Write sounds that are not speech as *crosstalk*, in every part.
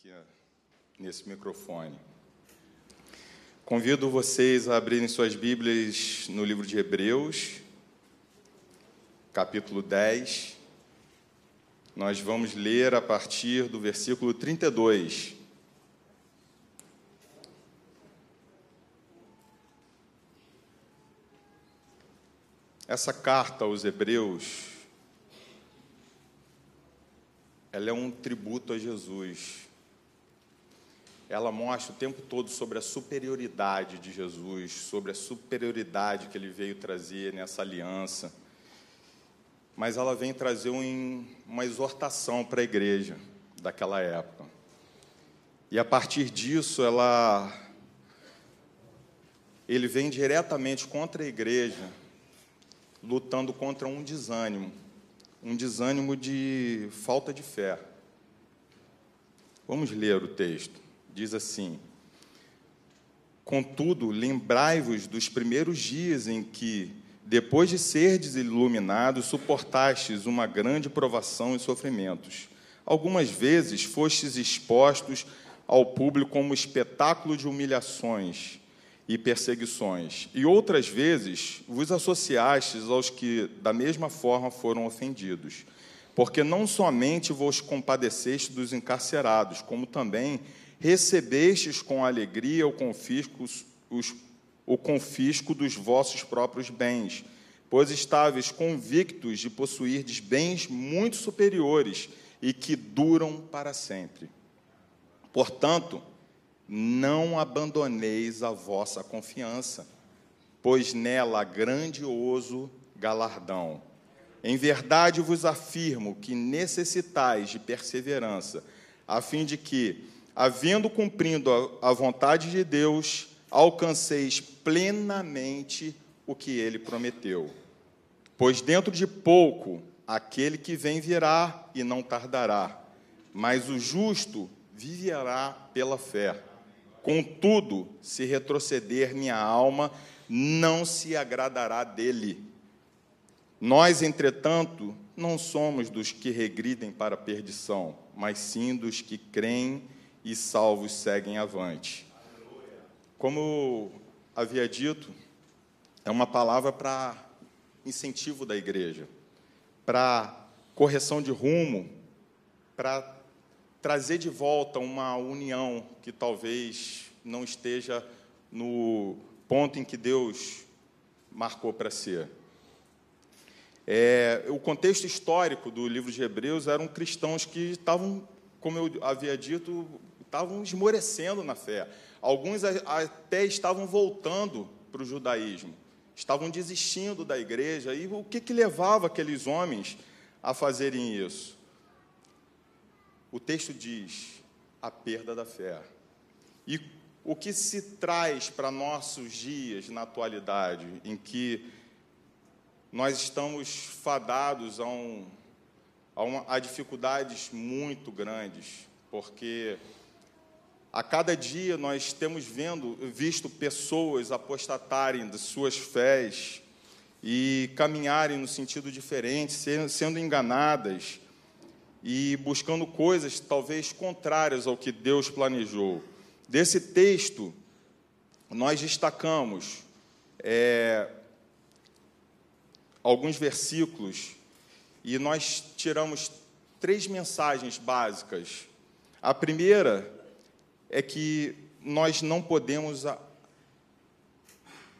aqui nesse microfone. Convido vocês a abrirem suas Bíblias no livro de Hebreus, capítulo 10. Nós vamos ler a partir do versículo 32. Essa carta aos Hebreus, ela é um tributo a Jesus. Ela mostra o tempo todo sobre a superioridade de Jesus, sobre a superioridade que ele veio trazer nessa aliança. Mas ela vem trazer uma exortação para a igreja daquela época. E a partir disso, ela ele vem diretamente contra a igreja, lutando contra um desânimo, um desânimo de falta de fé. Vamos ler o texto. Diz assim: Contudo, lembrai-vos dos primeiros dias em que, depois de serdes iluminados, suportastes uma grande provação e sofrimentos. Algumas vezes fostes expostos ao público como espetáculo de humilhações e perseguições, e outras vezes vos associastes aos que da mesma forma foram ofendidos, porque não somente vos compadeceste dos encarcerados, como também recebestes com alegria o confisco, os, o confisco dos vossos próprios bens, pois estáveis convictos de possuirdes bens muito superiores e que duram para sempre. Portanto, não abandoneis a vossa confiança, pois nela há grandioso galardão. Em verdade vos afirmo que necessitais de perseverança, a fim de que, havendo cumprido a vontade de Deus, alcanceis plenamente o que ele prometeu. Pois dentro de pouco aquele que vem virá e não tardará, mas o justo viverá pela fé. Contudo, se retroceder minha alma, não se agradará dele. Nós, entretanto, não somos dos que regridem para a perdição, mas sim dos que creem e salvos seguem avante. Como havia dito, é uma palavra para incentivo da igreja, para correção de rumo, para trazer de volta uma união que talvez não esteja no ponto em que Deus marcou para ser. É, o contexto histórico do livro de Hebreus eram cristãos que estavam, como eu havia dito, estavam esmorecendo na fé. Alguns até estavam voltando para o judaísmo, estavam desistindo da igreja. E o que, que levava aqueles homens a fazerem isso? o texto diz a perda da fé. E o que se traz para nossos dias na atualidade, em que nós estamos fadados a, um, a, uma, a dificuldades muito grandes, porque a cada dia nós temos vendo, visto pessoas apostatarem de suas fés e caminharem no sentido diferente, sendo enganadas, e buscando coisas talvez contrárias ao que Deus planejou. Desse texto, nós destacamos é, alguns versículos e nós tiramos três mensagens básicas. A primeira é que nós não podemos a,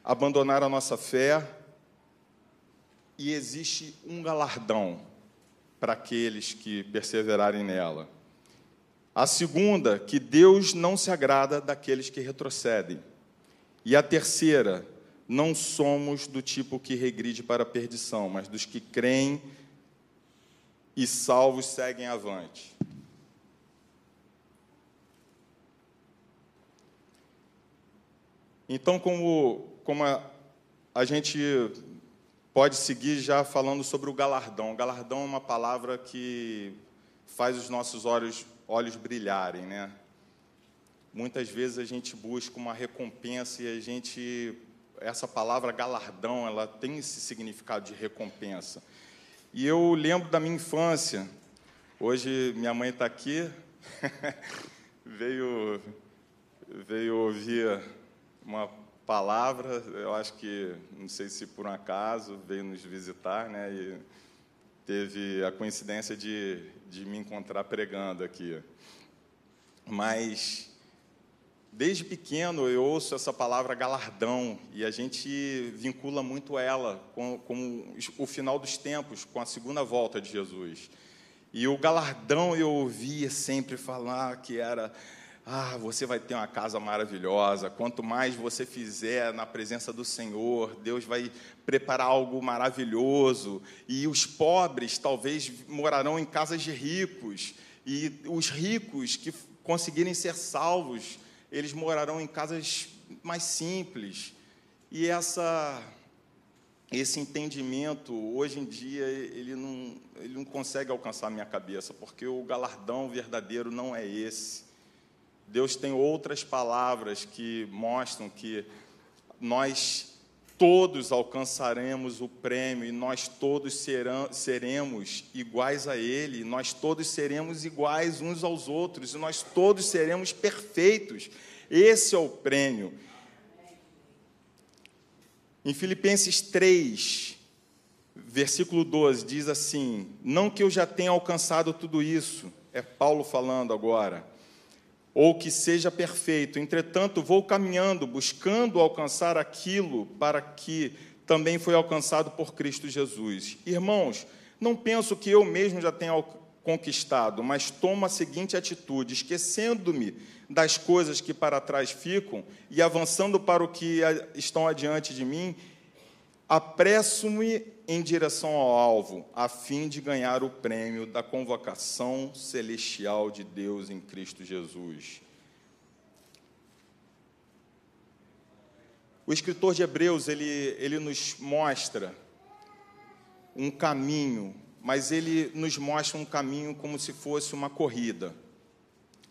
abandonar a nossa fé e existe um galardão para aqueles que perseverarem nela. A segunda, que Deus não se agrada daqueles que retrocedem. E a terceira, não somos do tipo que regride para a perdição, mas dos que creem e salvos seguem avante. Então, como, como a, a gente pode seguir já falando sobre o galardão. O galardão é uma palavra que faz os nossos olhos, olhos brilharem, né? Muitas vezes a gente busca uma recompensa e a gente essa palavra galardão, ela tem esse significado de recompensa. E eu lembro da minha infância. Hoje minha mãe está aqui. *laughs* veio, veio ouvir uma palavra, eu acho que, não sei se por um acaso, veio nos visitar, né? E teve a coincidência de, de me encontrar pregando aqui. Mas Desde pequeno eu ouço essa palavra galardão e a gente vincula muito ela com, com, o final dos tempos, com a segunda volta de Jesus. E o galardão eu ouvia sempre falar que era: ah, você vai ter uma casa maravilhosa. Quanto mais você fizer na presença do Senhor, Deus vai preparar algo maravilhoso. E os pobres talvez morarão em casas de ricos. E os ricos que conseguirem ser salvos eles morarão em casas mais simples. E essa esse entendimento, hoje em dia, ele não, ele não consegue alcançar a minha cabeça, porque o galardão verdadeiro não é esse. Deus tem outras palavras que mostram que nós todos alcançaremos o prêmio e nós todos serão, seremos iguais a Ele, nós todos seremos iguais uns aos outros e nós todos seremos perfeitos. Esse é o prêmio. Em Filipenses 3, versículo 12, diz assim: Não que eu já tenha alcançado tudo isso, é Paulo falando agora ou que seja perfeito. Entretanto, vou caminhando, buscando alcançar aquilo para que também foi alcançado por Cristo Jesus. Irmãos, não penso que eu mesmo já tenha conquistado, mas tomo a seguinte atitude: esquecendo-me das coisas que para trás ficam e avançando para o que estão adiante de mim, apresso-me em direção ao alvo, a fim de ganhar o prêmio da convocação celestial de Deus em Cristo Jesus. O escritor de Hebreus, ele, ele nos mostra um caminho, mas ele nos mostra um caminho como se fosse uma corrida.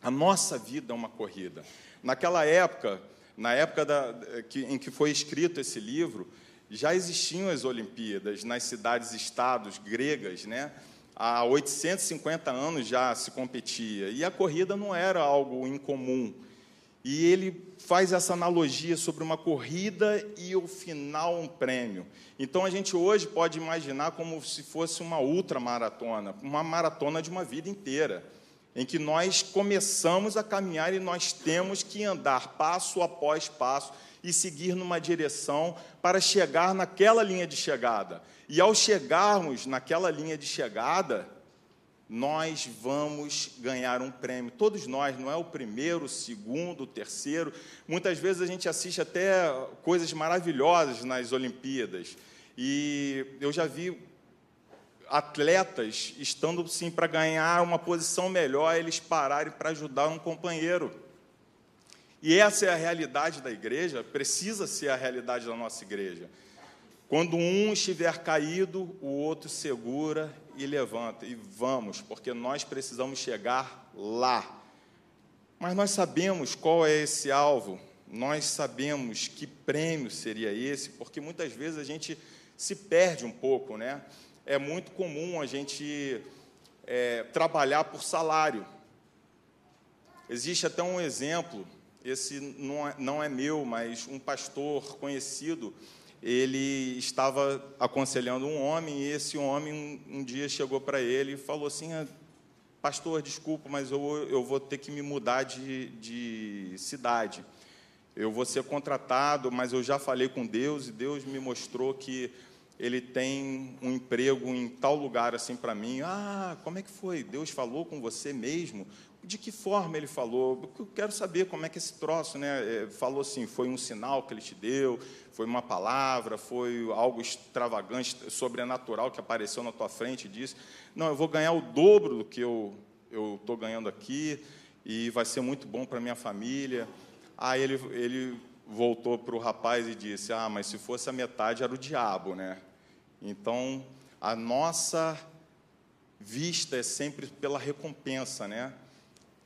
A nossa vida é uma corrida. Naquela época, na época da, que, em que foi escrito esse livro, já existiam as Olimpíadas nas cidades-estados gregas, né? Há 850 anos já se competia e a corrida não era algo incomum. E ele faz essa analogia sobre uma corrida e o final um prêmio. Então a gente hoje pode imaginar como se fosse uma ultramaratona, uma maratona de uma vida inteira, em que nós começamos a caminhar e nós temos que andar passo após passo e seguir numa direção para chegar naquela linha de chegada. E ao chegarmos naquela linha de chegada, nós vamos ganhar um prêmio. Todos nós, não é o primeiro, o segundo, o terceiro. Muitas vezes a gente assiste até coisas maravilhosas nas Olimpíadas. E eu já vi atletas estando sim para ganhar uma posição melhor, eles pararem para ajudar um companheiro. E essa é a realidade da igreja, precisa ser a realidade da nossa igreja. Quando um estiver caído, o outro segura e levanta. E vamos, porque nós precisamos chegar lá. Mas nós sabemos qual é esse alvo, nós sabemos que prêmio seria esse, porque muitas vezes a gente se perde um pouco, né? É muito comum a gente é, trabalhar por salário. Existe até um exemplo esse não é, não é meu, mas um pastor conhecido, ele estava aconselhando um homem, e esse homem um, um dia chegou para ele e falou assim: ah, Pastor, desculpa, mas eu, eu vou ter que me mudar de, de cidade. Eu vou ser contratado, mas eu já falei com Deus e Deus me mostrou que ele tem um emprego em tal lugar assim para mim. Ah, como é que foi? Deus falou com você mesmo? De que forma ele falou? Eu quero saber como é que esse troço, né? É, falou assim, foi um sinal que ele te deu, foi uma palavra, foi algo extravagante, sobrenatural que apareceu na tua frente e disse: Não, eu vou ganhar o dobro do que eu estou ganhando aqui e vai ser muito bom para minha família. Aí ele, ele voltou para o rapaz e disse: Ah, mas se fosse a metade era o diabo, né? Então a nossa vista é sempre pela recompensa, né?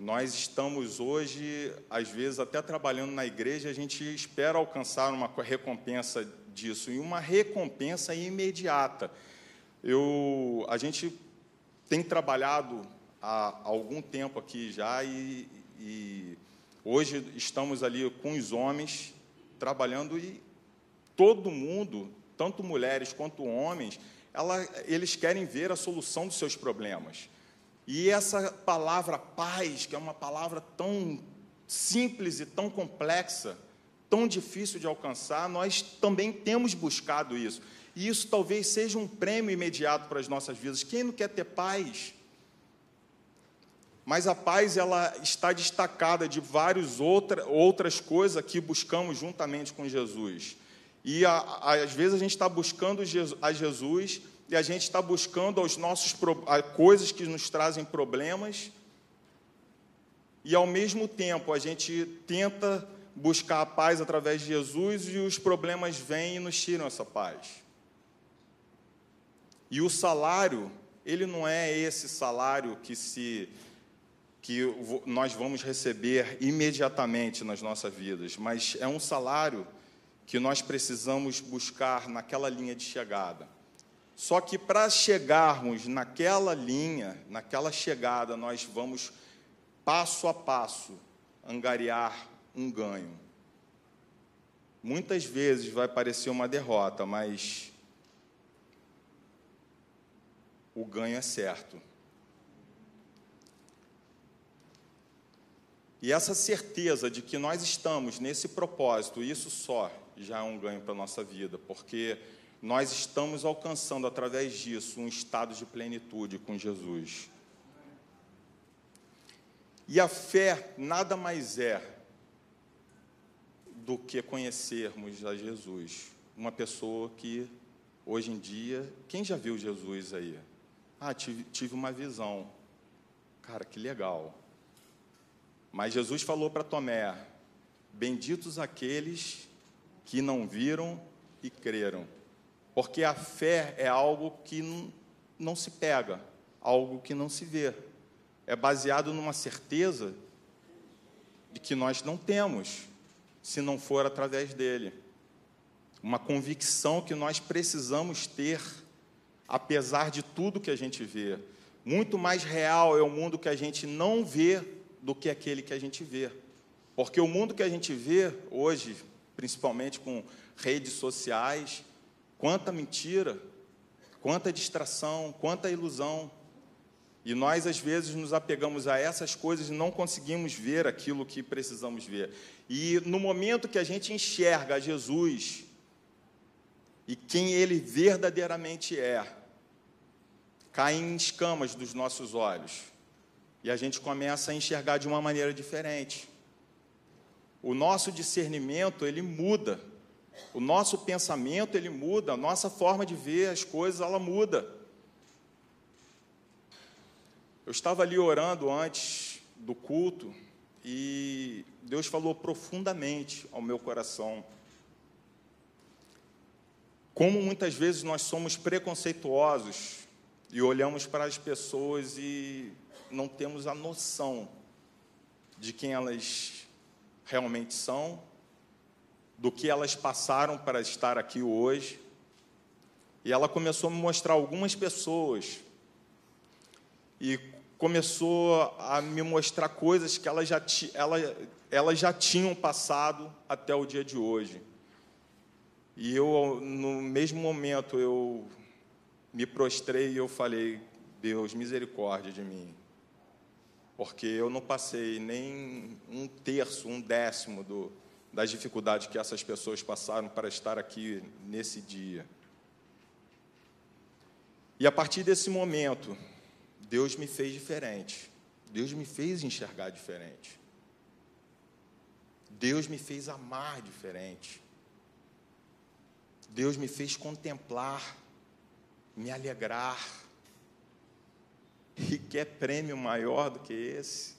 Nós estamos hoje, às vezes, até trabalhando na igreja, a gente espera alcançar uma recompensa disso, e uma recompensa imediata. Eu, a gente tem trabalhado há algum tempo aqui já, e, e hoje estamos ali com os homens trabalhando e todo mundo, tanto mulheres quanto homens, ela, eles querem ver a solução dos seus problemas. E essa palavra paz, que é uma palavra tão simples e tão complexa, tão difícil de alcançar, nós também temos buscado isso. E isso talvez seja um prêmio imediato para as nossas vidas. Quem não quer ter paz? Mas a paz ela está destacada de várias outra, outras coisas que buscamos juntamente com Jesus. E a, a, às vezes a gente está buscando a Jesus e a gente está buscando os nossos coisas que nos trazem problemas e ao mesmo tempo a gente tenta buscar a paz através de Jesus e os problemas vêm e nos tiram essa paz. E o salário, ele não é esse salário que se que nós vamos receber imediatamente nas nossas vidas, mas é um salário que nós precisamos buscar naquela linha de chegada. Só que para chegarmos naquela linha, naquela chegada, nós vamos passo a passo angariar um ganho. Muitas vezes vai parecer uma derrota, mas o ganho é certo. E essa certeza de que nós estamos nesse propósito, isso só já é um ganho para a nossa vida, porque nós estamos alcançando através disso um estado de plenitude com Jesus. E a fé nada mais é do que conhecermos a Jesus. Uma pessoa que, hoje em dia, quem já viu Jesus aí? Ah, tive, tive uma visão. Cara, que legal. Mas Jesus falou para Tomé: Benditos aqueles que não viram e creram. Porque a fé é algo que não, se pega, algo que não se vê é baseado numa certeza de que nós não temos, se não for através dele. Uma convicção que nós precisamos ter, apesar de tudo que a gente vê. Muito mais real é o mundo que a gente não vê do que aquele que a gente vê. Porque o mundo que a gente vê hoje, principalmente com redes sociais, quanta mentira, quanta distração, quanta ilusão. E nós, às vezes, nos apegamos a essas coisas e não conseguimos ver aquilo que precisamos ver. E no momento que a gente enxerga Jesus e quem ele verdadeiramente é, caem escamas dos nossos olhos. E a gente começa a enxergar de uma maneira diferente. O nosso discernimento, ele muda. O nosso pensamento, ele muda. A nossa forma de ver as coisas, ela muda. Eu estava ali orando antes do culto e Deus falou profundamente ao meu coração. Como muitas vezes nós somos preconceituosos e olhamos para as pessoas e não temos a noção de quem elas realmente são, do que elas passaram para estar aqui hoje. E ela começou a me mostrar algumas pessoas e começou a me mostrar coisas que elas já, ela, elas já tinham passado até o dia de hoje. E eu, no mesmo momento, eu me prostrei e eu falei: Deus, misericórdia de mim. Porque eu não passei nem um terço, um décimo do, das dificuldades que essas pessoas passaram para estar aqui nesse dia. E a partir desse momento, Deus me fez diferente. Deus me fez enxergar diferente. Deus me fez amar diferente. Deus me fez contemplar, me alegrar. E quer prêmio maior do que esse?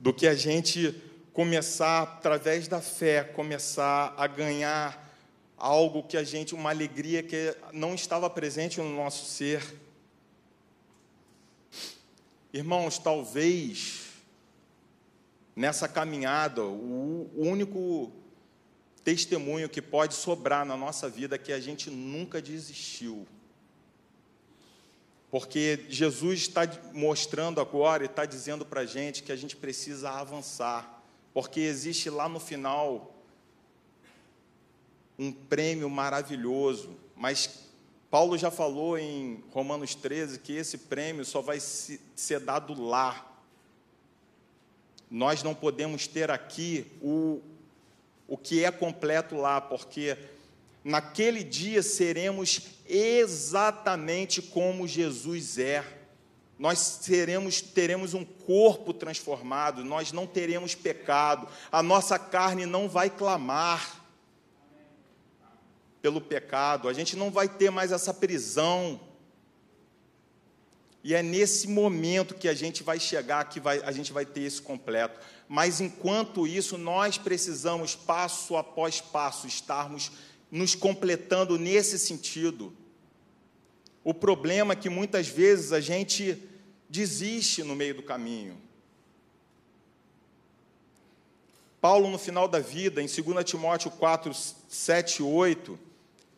Do que a gente começar, através da fé, começar a ganhar algo que a gente, uma alegria que não estava presente no nosso ser. Irmãos, talvez nessa caminhada, o único testemunho que pode sobrar na nossa vida é que a gente nunca desistiu. Porque Jesus está mostrando agora e está dizendo para a gente que a gente precisa avançar, porque existe lá no final um prêmio maravilhoso, mas Paulo já falou em Romanos 13 que esse prêmio só vai ser dado lá. Nós não podemos ter aqui o, o que é completo lá, porque naquele dia seremos exatamente como Jesus é. Nós seremos, teremos um corpo transformado, nós não teremos pecado, a nossa carne não vai clamar pelo pecado, a gente não vai ter mais essa prisão. E é nesse momento que a gente vai chegar, que vai, a gente vai ter isso completo. Mas enquanto isso, nós precisamos, passo após passo, estarmos nos completando nesse sentido. O problema é que muitas vezes a gente desiste no meio do caminho. Paulo, no final da vida, em 2 Timóteo 4, 7 e 8,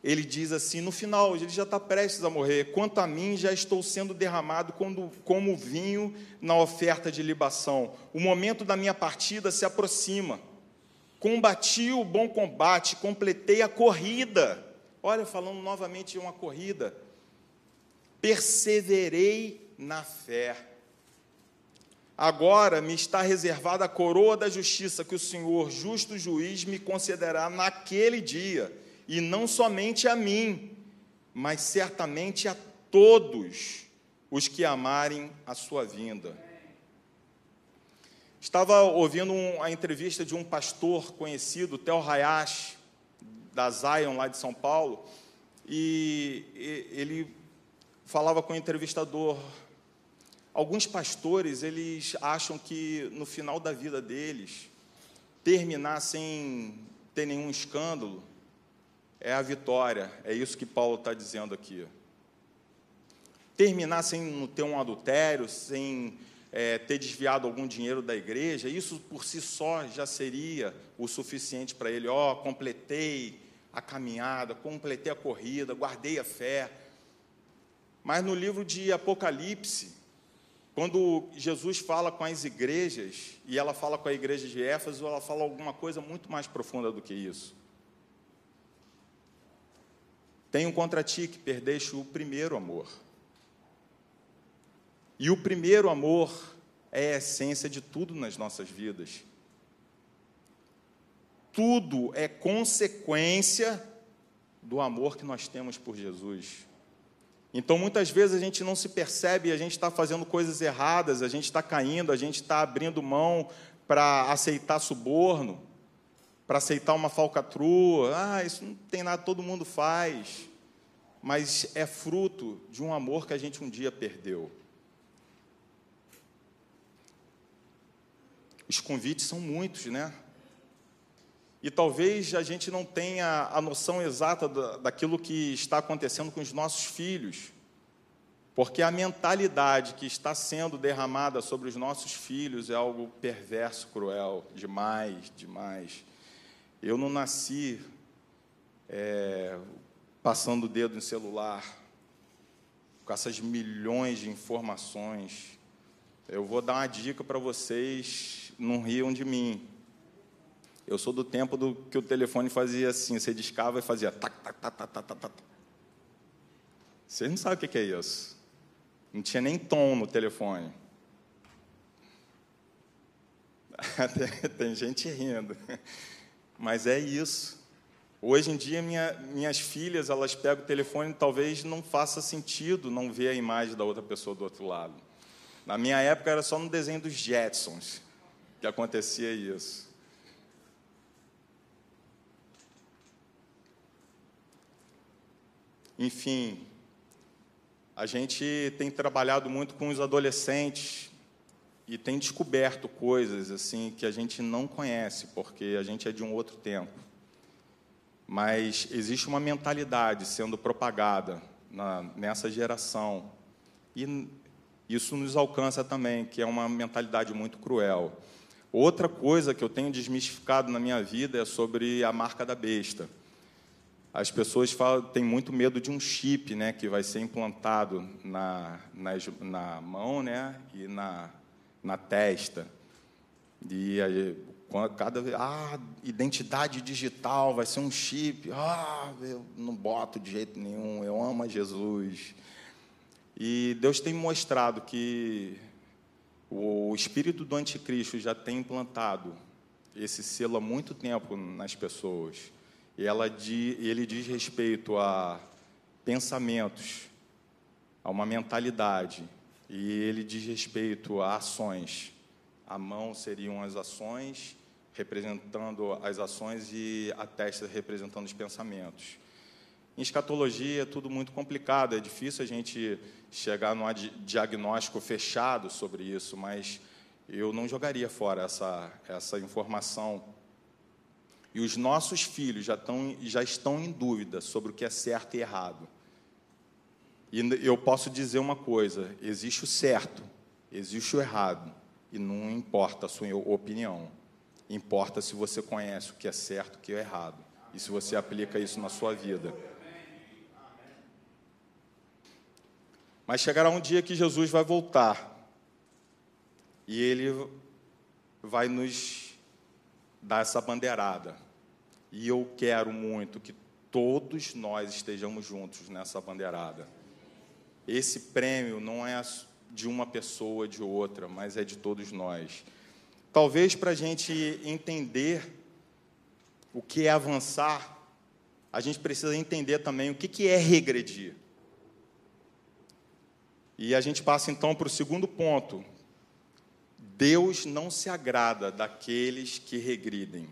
ele diz assim: no final, ele já está prestes a morrer. Quanto a mim, já estou sendo derramado como, vinho na oferta de libação. O momento da minha partida se aproxima. Combati o bom combate, completei a corrida. Olha, falando novamente de uma corrida. Perseverei na fé. Agora me está reservada a coroa da justiça que o Senhor, justo juiz, me concederá naquele dia e não somente a mim, mas certamente a todos os que amarem a sua vinda. Estava ouvindo um, a entrevista de um pastor conhecido, Theo Hayashi, da Zion, lá de São Paulo, e, e ele falava com o entrevistador. Alguns pastores, eles acham que no final da vida deles, terminar sem ter nenhum escândalo, é a vitória. É isso que Paulo está dizendo aqui. Terminar sem ter um adultério, sem é, ter desviado algum dinheiro da igreja, isso por si só já seria o suficiente para ele. Ó, oh, completei a caminhada, completei a corrida, guardei a fé. Mas no livro de Apocalipse, quando Jesus fala com as igrejas, e ela fala com a igreja de Éfeso, ela fala alguma coisa muito mais profunda do que isso. Tenho contra ti que perdeste o primeiro amor. E o primeiro amor é a essência de tudo nas nossas vidas. Tudo é consequência do amor que nós temos por Jesus. Então, muitas vezes a gente não se percebe, a gente está fazendo coisas erradas, a gente está caindo, a gente está abrindo mão para aceitar suborno para aceitar uma falcatrua. Ah, isso não tem nada, todo mundo faz. Mas é fruto de um amor que a gente um dia perdeu. Os convites são muitos, né? E talvez a gente não tenha a noção exata daquilo que está acontecendo com os nossos filhos, porque a mentalidade que está sendo derramada sobre os nossos filhos é algo perverso, cruel, demais, demais. Eu não nasci é, passando o dedo em celular, com essas milhões de informações. Eu vou dar uma dica para vocês, não riam de mim. Eu sou do tempo do que o telefone fazia assim, você discava e fazia tac, tac, tac, tac, tac, tac. Vocês não sabem o que é isso. Não tinha nem tom no telefone. *laughs* Tem gente rindo. Mas é isso. Hoje em dia, minha, minhas filhas, elas pegam o telefone e talvez não faça sentido não ver a imagem da outra pessoa do outro lado. Na minha época, era só no desenho dos Jetsons que acontecia isso. Enfim, a gente tem trabalhado muito com os adolescentes e tem descoberto coisas assim que a gente não conhece, porque a gente é de um outro tempo. Mas existe uma mentalidade sendo propagada na, nessa geração e isso nos alcança também, que é uma mentalidade muito cruel. Outra coisa que eu tenho desmistificado na minha vida é sobre a marca da besta. As pessoas falam, têm muito medo de um chip, né, que vai ser implantado na, na, na mão, né, e na, na testa. E aí, cada ah, identidade digital, vai ser um chip. Ah, eu não boto de jeito nenhum, eu amo a Jesus. E Deus tem mostrado que o espírito do anticristo já tem implantado esse selo há muito tempo nas pessoas. Ela, ele diz respeito a pensamentos, a uma mentalidade, e ele diz respeito a ações. A mão seriam as ações, representando as ações, e a testa representando os pensamentos. Em escatologia é tudo muito complicado, é difícil a gente chegar num diagnóstico fechado sobre isso, mas eu não jogaria fora essa, essa informação e os nossos filhos já estão, já estão em dúvida sobre o que é certo e errado. E eu posso dizer uma coisa: existe o certo, existe o errado, e não importa a sua opinião. Importa se você conhece o que é certo e o que é errado, e se você aplica isso na sua vida. Mas chegará um dia que Jesus vai voltar, e ele vai nos dar essa bandeirada. E eu quero muito que todos nós estejamos juntos nessa bandeirada. Esse prêmio não é de uma pessoa, de outra, mas é de todos nós. Talvez para a gente entender o que é avançar, a gente precisa entender também o que é regredir. E a gente passa então para o segundo ponto. Deus não se agrada daqueles que regridem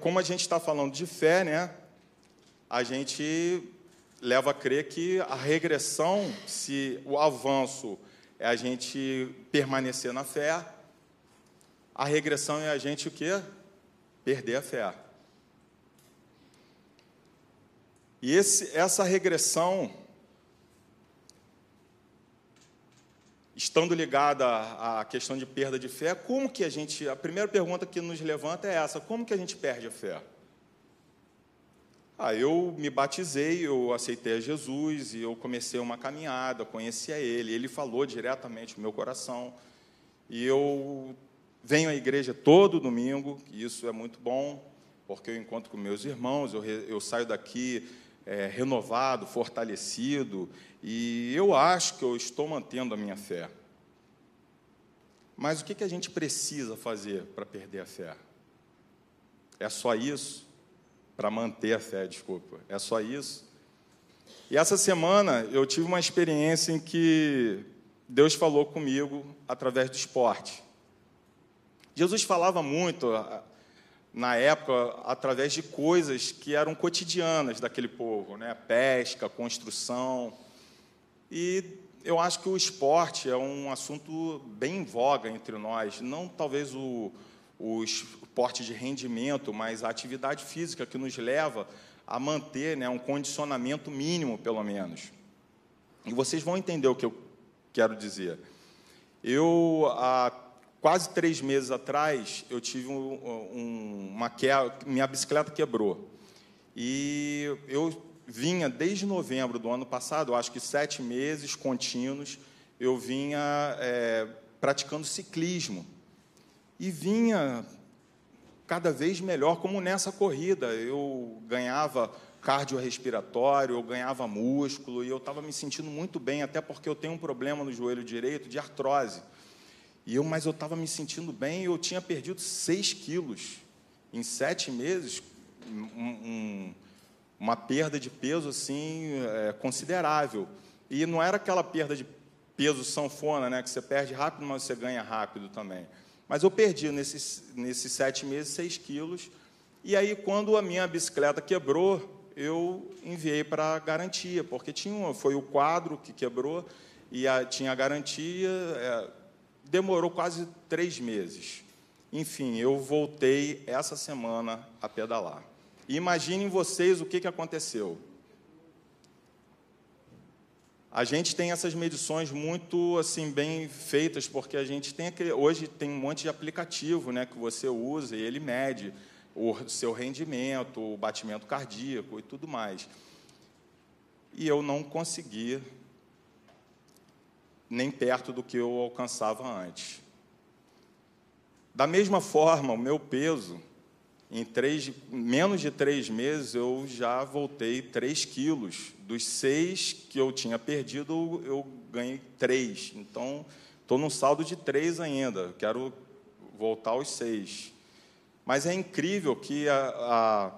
como a gente está falando de fé, né? A gente leva a crer que a regressão, se o avanço é a gente permanecer na fé, a regressão é a gente o quê? Perder a fé. E esse, essa regressão estando ligada à questão de perda de fé, como que a gente, a primeira pergunta que nos levanta é essa, como que a gente perde a fé? Ah, eu me batizei, eu aceitei a Jesus e eu comecei uma caminhada, conheci a Ele, Ele falou diretamente no meu coração e eu venho à igreja todo domingo, e isso é muito bom, porque eu encontro com meus irmãos, eu, eu saio daqui é, renovado, fortalecido, e eu acho que eu estou mantendo a minha fé. Mas o que, que a gente precisa fazer para perder a fé? É só isso? Para manter a fé, desculpa. É só isso? E essa semana eu tive uma experiência em que Deus falou comigo através do esporte. Jesus falava muito na época, através de coisas que eram cotidianas daquele povo, né? pesca, construção. E eu acho que o esporte é um assunto bem em voga entre nós, não talvez o, o esporte de rendimento, mas a atividade física que nos leva a manter né, um condicionamento mínimo, pelo menos. E vocês vão entender o que eu quero dizer. Eu, há quase três meses atrás, eu tive um, um, uma queda, minha bicicleta quebrou. E eu vinha desde novembro do ano passado, acho que sete meses contínuos, eu vinha é, praticando ciclismo. E vinha cada vez melhor, como nessa corrida. Eu ganhava cardiorrespiratório, eu ganhava músculo, e eu estava me sentindo muito bem, até porque eu tenho um problema no joelho direito de artrose. E eu, mas eu estava me sentindo bem, eu tinha perdido 6 quilos em sete meses, um, um, uma perda de peso assim é, considerável. E não era aquela perda de peso sanfona, né, que você perde rápido, mas você ganha rápido também. Mas eu perdi nesses, nesses sete meses 6 quilos. E aí, quando a minha bicicleta quebrou, eu enviei para garantia, porque tinha, foi o quadro que quebrou e a, tinha garantia. É, demorou quase três meses. Enfim, eu voltei essa semana a pedalar. E imaginem vocês o que, que aconteceu. A gente tem essas medições muito assim bem feitas, porque a gente tem aquele, hoje tem um monte de aplicativo, né, que você usa e ele mede o seu rendimento, o batimento cardíaco e tudo mais. E eu não conseguia nem perto do que eu alcançava antes. Da mesma forma, o meu peso, em três, menos de três meses, eu já voltei 3 quilos. Dos seis que eu tinha perdido, eu ganhei três. Então, estou num saldo de três ainda. Quero voltar aos seis. Mas é incrível que a, a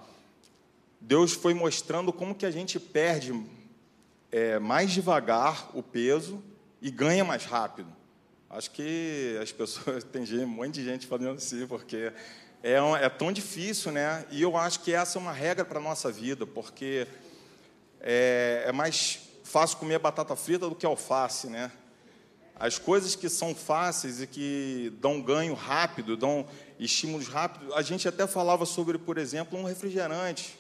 Deus foi mostrando como que a gente perde é, mais devagar o peso e ganha mais rápido. Acho que as pessoas, *laughs* tem gente, um monte de gente falando assim, porque é, é tão difícil, né? E eu acho que essa é uma regra para a nossa vida, porque é, é mais fácil comer batata frita do que alface, né? As coisas que são fáceis e que dão ganho rápido, dão estímulos rápidos, a gente até falava sobre, por exemplo, um refrigerante.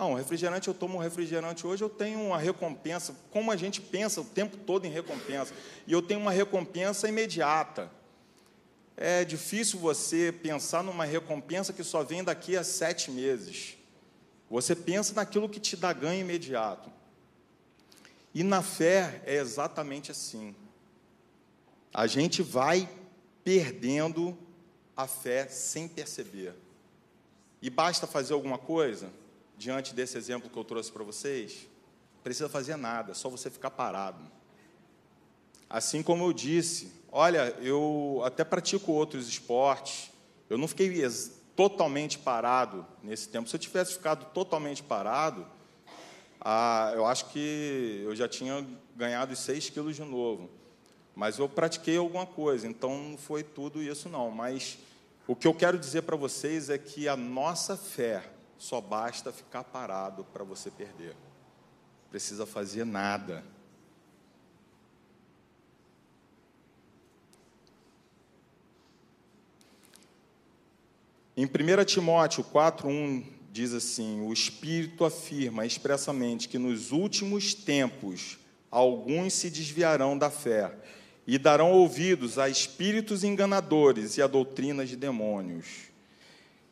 Ah, um refrigerante, eu tomo um refrigerante hoje, eu tenho uma recompensa, como a gente pensa o tempo todo em recompensa, e eu tenho uma recompensa imediata. É difícil você pensar numa recompensa que só vem daqui a sete meses. Você pensa naquilo que te dá ganho imediato. E na fé é exatamente assim a gente vai perdendo a fé sem perceber. E basta fazer alguma coisa, diante desse exemplo que eu trouxe para vocês? Precisa fazer nada, só você ficar parado. Assim como eu disse, olha, eu até pratico outros esportes, eu não fiquei totalmente parado nesse tempo. Se eu tivesse ficado totalmente parado, ah, eu acho que eu já tinha ganhado 6 quilos de novo. Mas eu pratiquei alguma coisa, então não foi tudo isso não. Mas o que eu quero dizer para vocês é que a nossa fé só basta ficar parado para você perder. Precisa fazer nada. Em 1 Timóteo 4:1 diz assim: "O Espírito afirma expressamente que nos últimos tempos alguns se desviarão da fé, e darão ouvidos a espíritos enganadores e a doutrinas de demônios.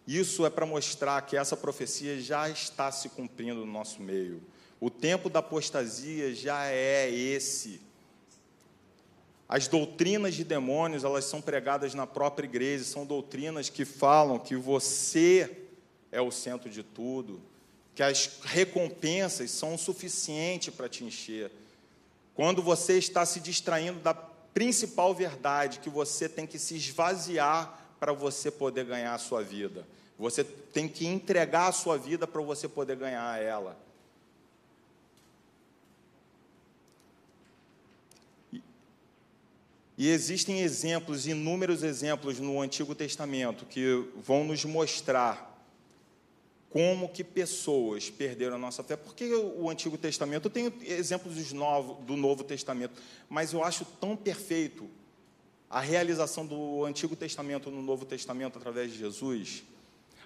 Isso é para mostrar que essa profecia já está se cumprindo no nosso meio. O tempo da apostasia já é esse. As doutrinas de demônios, elas são pregadas na própria igreja, são doutrinas que falam que você é o centro de tudo, que as recompensas são o suficiente para te encher. Quando você está se distraindo da principal verdade que você tem que se esvaziar para você poder ganhar a sua vida. Você tem que entregar a sua vida para você poder ganhar ela. E existem exemplos, inúmeros exemplos no Antigo Testamento que vão nos mostrar como que pessoas perderam a nossa fé. Por que o Antigo Testamento? Eu tenho exemplos do Novo Testamento, mas eu acho tão perfeito a realização do Antigo Testamento no Novo Testamento através de Jesus.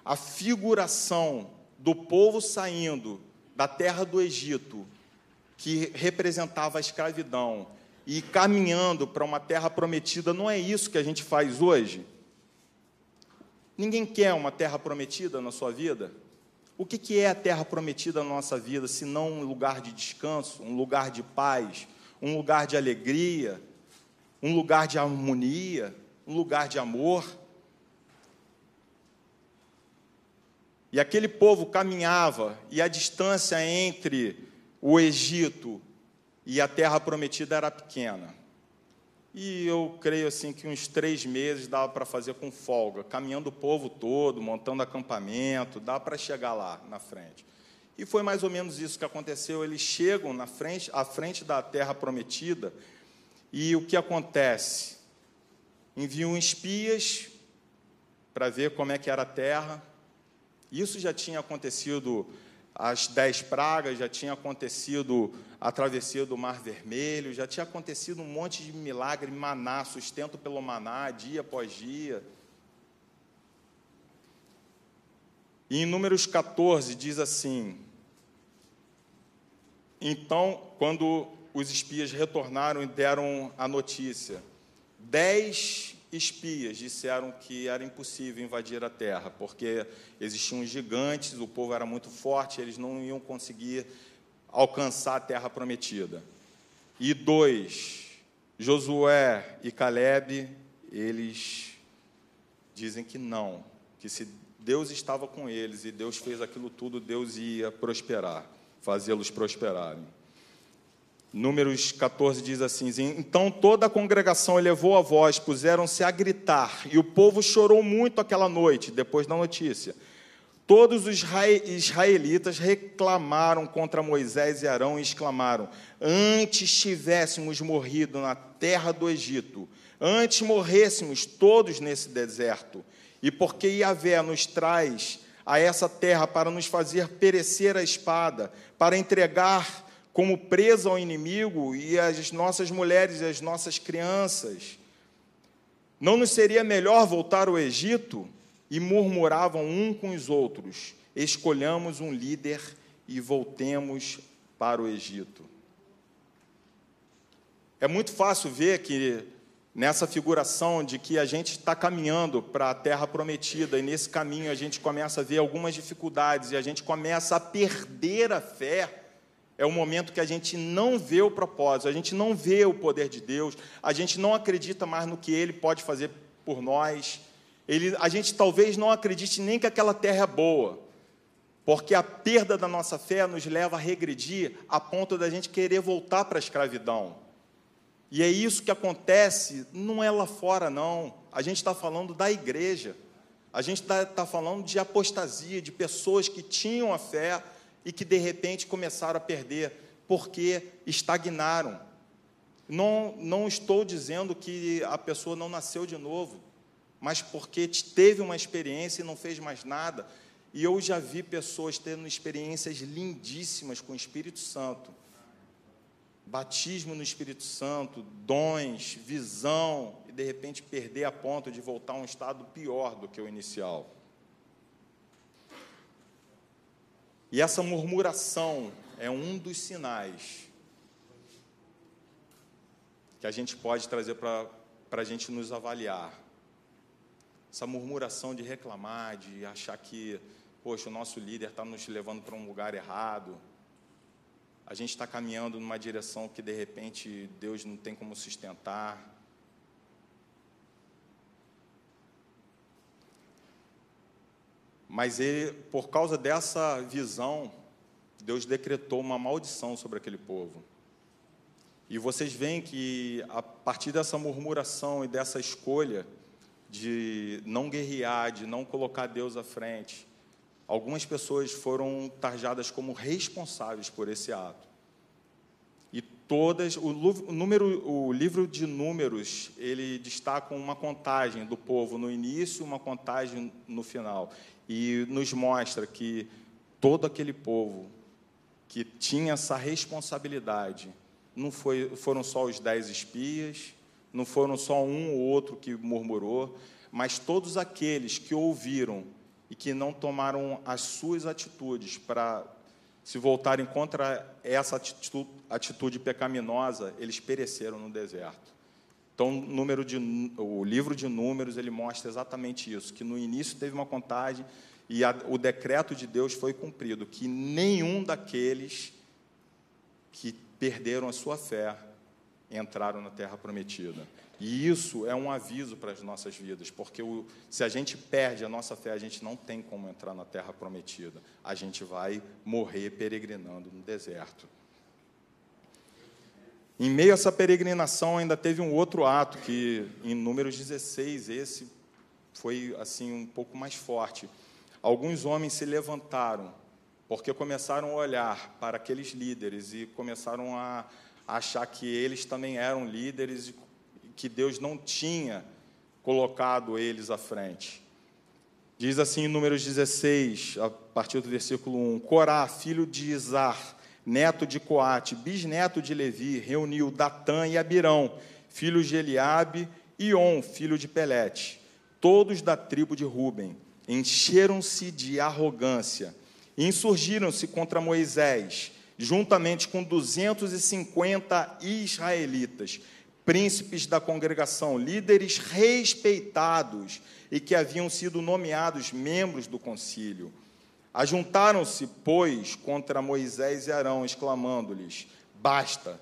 A figuração do povo saindo da terra do Egito, que representava a escravidão, e caminhando para uma terra prometida, não é isso que a gente faz hoje? Ninguém quer uma terra prometida na sua vida? O que, que é a terra prometida na nossa vida, se não um lugar de descanso, um lugar de paz, um lugar de alegria, um lugar de harmonia, um lugar de amor? E aquele povo caminhava, e a distância entre o Egito e a terra prometida era pequena. E eu creio assim que uns três meses dava para fazer com folga, caminhando o povo todo, montando acampamento, dá para chegar lá na frente. E foi mais ou menos isso que aconteceu. Eles chegam na frente, à frente da terra prometida, e o que acontece? Enviam espias para ver como é que era a terra. Isso já tinha acontecido as dez pragas, já tinha acontecido a travessia do Mar Vermelho, já tinha acontecido um monte de milagre, maná, sustento pelo maná, dia após dia. E em Números 14 diz assim: Então, quando os espias retornaram e deram a notícia, dez espias disseram que era impossível invadir a terra, porque existiam gigantes, o povo era muito forte, eles não iam conseguir alcançar a terra prometida. E dois, Josué e Caleb, eles dizem que não, que se Deus estava com eles e Deus fez aquilo tudo, Deus ia prosperar, fazê-los prosperarem. Números 14 diz assim: Então toda a congregação elevou a voz, puseram-se a gritar, e o povo chorou muito aquela noite, depois da notícia. Todos os israelitas reclamaram contra Moisés e Arão e exclamaram: Antes tivéssemos morrido na terra do Egito, antes morrêssemos todos nesse deserto. E porque Yahvé nos traz a essa terra para nos fazer perecer a espada, para entregar como presa ao inimigo e as nossas mulheres e as nossas crianças. Não nos seria melhor voltar ao Egito? E murmuravam um com os outros: escolhamos um líder e voltemos para o Egito. É muito fácil ver que nessa figuração de que a gente está caminhando para a terra prometida e nesse caminho a gente começa a ver algumas dificuldades e a gente começa a perder a fé é o momento que a gente não vê o propósito, a gente não vê o poder de Deus, a gente não acredita mais no que Ele pode fazer por nós. Ele, a gente talvez não acredite nem que aquela terra é boa, porque a perda da nossa fé nos leva a regredir a ponto da gente querer voltar para a escravidão. E é isso que acontece, não é lá fora, não. A gente está falando da igreja. A gente está tá falando de apostasia, de pessoas que tinham a fé, e que de repente começaram a perder, porque estagnaram. Não, não estou dizendo que a pessoa não nasceu de novo, mas porque teve uma experiência e não fez mais nada. E eu já vi pessoas tendo experiências lindíssimas com o Espírito Santo. Batismo no Espírito Santo, dons, visão, e de repente perder a ponto de voltar a um estado pior do que o inicial. E essa murmuração é um dos sinais que a gente pode trazer para a gente nos avaliar. Essa murmuração de reclamar, de achar que, poxa, o nosso líder está nos levando para um lugar errado. A gente está caminhando numa direção que de repente Deus não tem como sustentar. Mas ele, por causa dessa visão, Deus decretou uma maldição sobre aquele povo. E vocês veem que a partir dessa murmuração e dessa escolha de não guerrear, de não colocar Deus à frente, algumas pessoas foram tarjadas como responsáveis por esse ato. E todas, o, número, o livro de números, ele destaca uma contagem do povo no início, uma contagem no final e nos mostra que todo aquele povo que tinha essa responsabilidade, não foi, foram só os dez espias, não foram só um ou outro que murmurou, mas todos aqueles que ouviram e que não tomaram as suas atitudes para se voltarem contra essa atitude, atitude pecaminosa, eles pereceram no deserto. Então, número de, o livro de Números ele mostra exatamente isso, que no início teve uma contagem e a, o decreto de Deus foi cumprido, que nenhum daqueles que perderam a sua fé entraram na terra prometida. E isso é um aviso para as nossas vidas, porque o, se a gente perde a nossa fé, a gente não tem como entrar na terra prometida. A gente vai morrer peregrinando no deserto. Em meio a essa peregrinação, ainda teve um outro ato que, em Números 16, esse foi assim um pouco mais forte. Alguns homens se levantaram porque começaram a olhar para aqueles líderes e começaram a achar que eles também eram líderes e que Deus não tinha colocado eles à frente. Diz assim em Números 16, a partir do versículo 1: Corá, filho de Izar, neto de Coate, bisneto de Levi, reuniu Datã e Abirão, filhos de Eliabe, e On, filho de Pelete, todos da tribo de Ruben. Encheram-se de arrogância, insurgiram-se contra Moisés, juntamente com 250 israelitas, príncipes da congregação, líderes respeitados e que haviam sido nomeados membros do concílio. Ajuntaram-se, pois, contra Moisés e Arão, exclamando-lhes: Basta,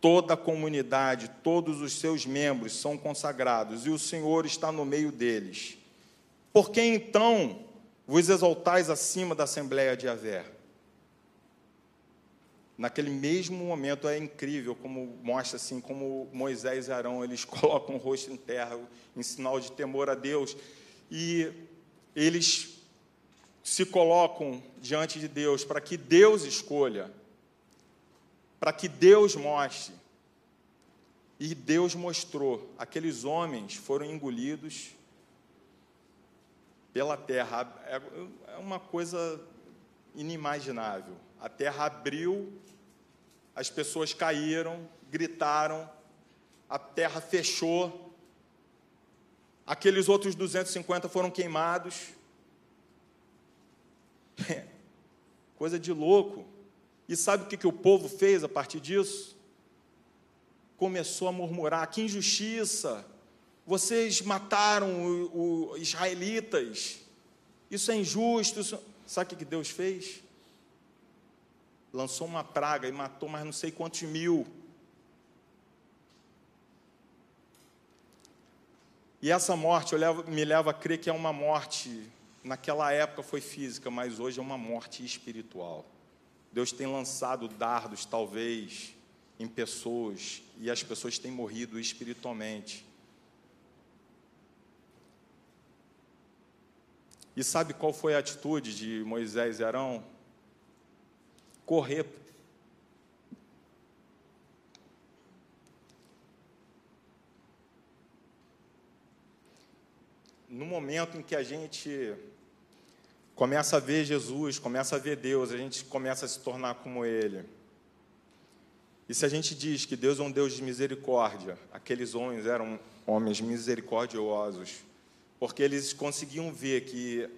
toda a comunidade, todos os seus membros são consagrados, e o Senhor está no meio deles. Por que então vos exaltais acima da Assembleia de Aver? Naquele mesmo momento é incrível como mostra assim como Moisés e Arão eles *laughs* colocam o rosto em terra em sinal de temor a Deus e eles se colocam diante de Deus para que Deus escolha, para que Deus mostre. E Deus mostrou, aqueles homens foram engolidos pela terra. É, é uma coisa inimaginável. A terra abriu, as pessoas caíram, gritaram, a terra fechou, aqueles outros 250 foram queimados. É, coisa de louco. E sabe o que, que o povo fez a partir disso? Começou a murmurar: que injustiça! Vocês mataram os israelitas, isso é injusto. Isso... Sabe o que Deus fez? Lançou uma praga e matou mais não sei quantos mil. E essa morte me leva a crer que é uma morte, naquela época foi física, mas hoje é uma morte espiritual. Deus tem lançado dardos, talvez, em pessoas, e as pessoas têm morrido espiritualmente. E sabe qual foi a atitude de Moisés e Arão? Correr. No momento em que a gente começa a ver Jesus, começa a ver Deus, a gente começa a se tornar como Ele. E se a gente diz que Deus é um Deus de misericórdia, aqueles homens eram homens misericordiosos, porque eles conseguiam ver que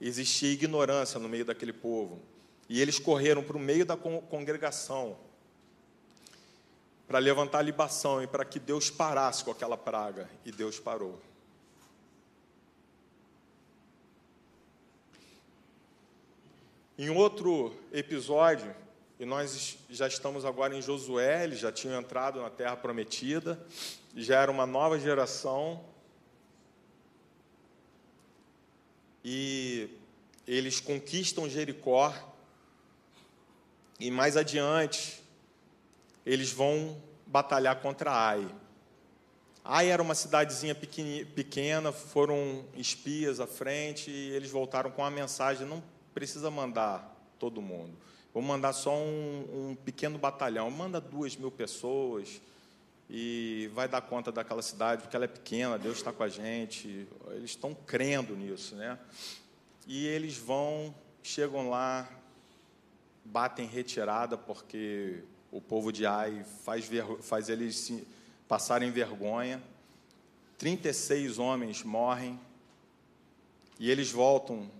existia ignorância no meio daquele povo. E eles correram para o meio da congregação para levantar a libação e para que Deus parasse com aquela praga. E Deus parou. Em outro episódio, e nós já estamos agora em Josué, eles já tinham entrado na terra prometida, já era uma nova geração, e eles conquistam Jericó, e mais adiante eles vão batalhar contra Ai. Ai era uma cidadezinha pequena, foram espias à frente e eles voltaram com a mensagem: não precisa mandar todo mundo, vou mandar só um, um pequeno batalhão, manda duas mil pessoas e vai dar conta daquela cidade, porque ela é pequena, Deus está com a gente. Eles estão crendo nisso, né? E eles vão, chegam lá, batem retirada, porque o povo de Ai faz, faz eles passarem vergonha. 36 homens morrem, e eles voltam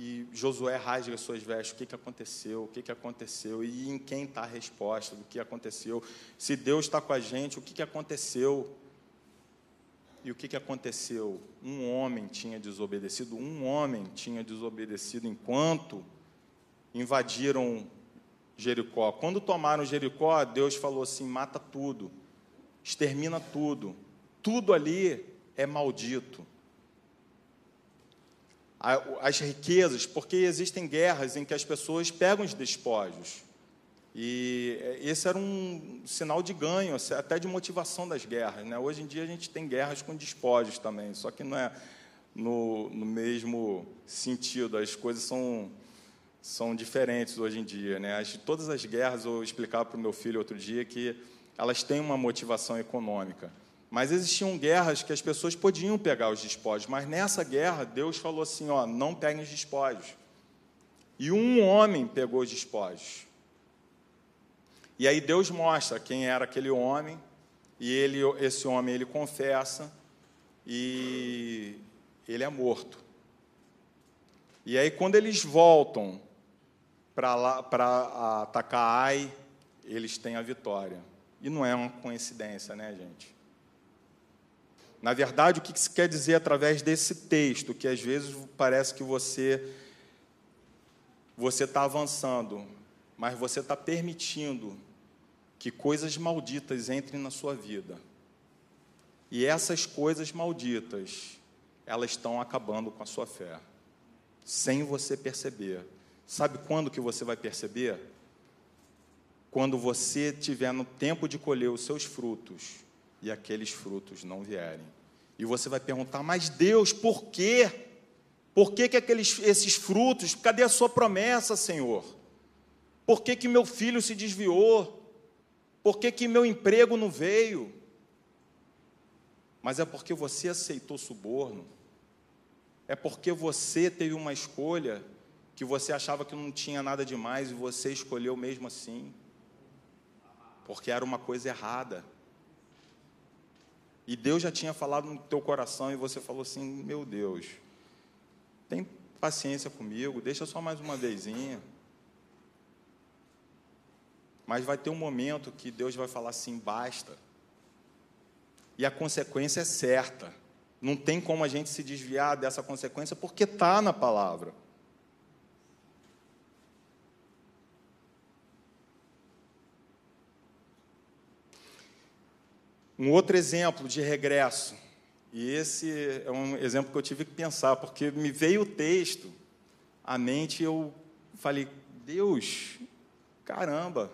e Josué rasga suas vestes. O que, que aconteceu? O que, que aconteceu? E em quem está a resposta do que aconteceu? Se Deus está com a gente, o que, que aconteceu? E o que, que aconteceu? Um homem tinha desobedecido, um homem tinha desobedecido enquanto invadiram Jericó. Quando tomaram Jericó, Deus falou assim: mata tudo, extermina tudo, tudo ali é maldito as riquezas, porque existem guerras em que as pessoas pegam os despojos. E esse era um sinal de ganho, até de motivação das guerras. Né? Hoje em dia a gente tem guerras com despojos também, só que não é no, no mesmo sentido, as coisas são, são diferentes hoje em dia. Né? As, todas as guerras, eu explicava para o meu filho outro dia que elas têm uma motivação econômica. Mas existiam guerras que as pessoas podiam pegar os despojos, mas nessa guerra Deus falou assim: ó, não peguem os despojos. E um homem pegou os despojos. E aí Deus mostra quem era aquele homem, e ele, esse homem ele confessa e ele é morto. E aí quando eles voltam para atacar Ai, eles têm a vitória. E não é uma coincidência, né, gente? Na verdade, o que se quer dizer através desse texto, que às vezes parece que você você está avançando, mas você está permitindo que coisas malditas entrem na sua vida. E essas coisas malditas, elas estão acabando com a sua fé, sem você perceber. Sabe quando que você vai perceber? Quando você tiver no tempo de colher os seus frutos e aqueles frutos não vierem. E você vai perguntar: "Mas Deus, por quê? Por que, que aqueles, esses frutos? Cadê a sua promessa, Senhor? Por que, que meu filho se desviou? Por que, que meu emprego não veio? Mas é porque você aceitou suborno. É porque você teve uma escolha que você achava que não tinha nada demais e você escolheu mesmo assim. Porque era uma coisa errada. E Deus já tinha falado no teu coração e você falou assim: Meu Deus, tem paciência comigo, deixa só mais uma vezinha. Mas vai ter um momento que Deus vai falar assim: basta. E a consequência é certa. Não tem como a gente se desviar dessa consequência, porque está na palavra. Um outro exemplo de regresso, e esse é um exemplo que eu tive que pensar, porque me veio o texto à mente e eu falei: Deus, caramba,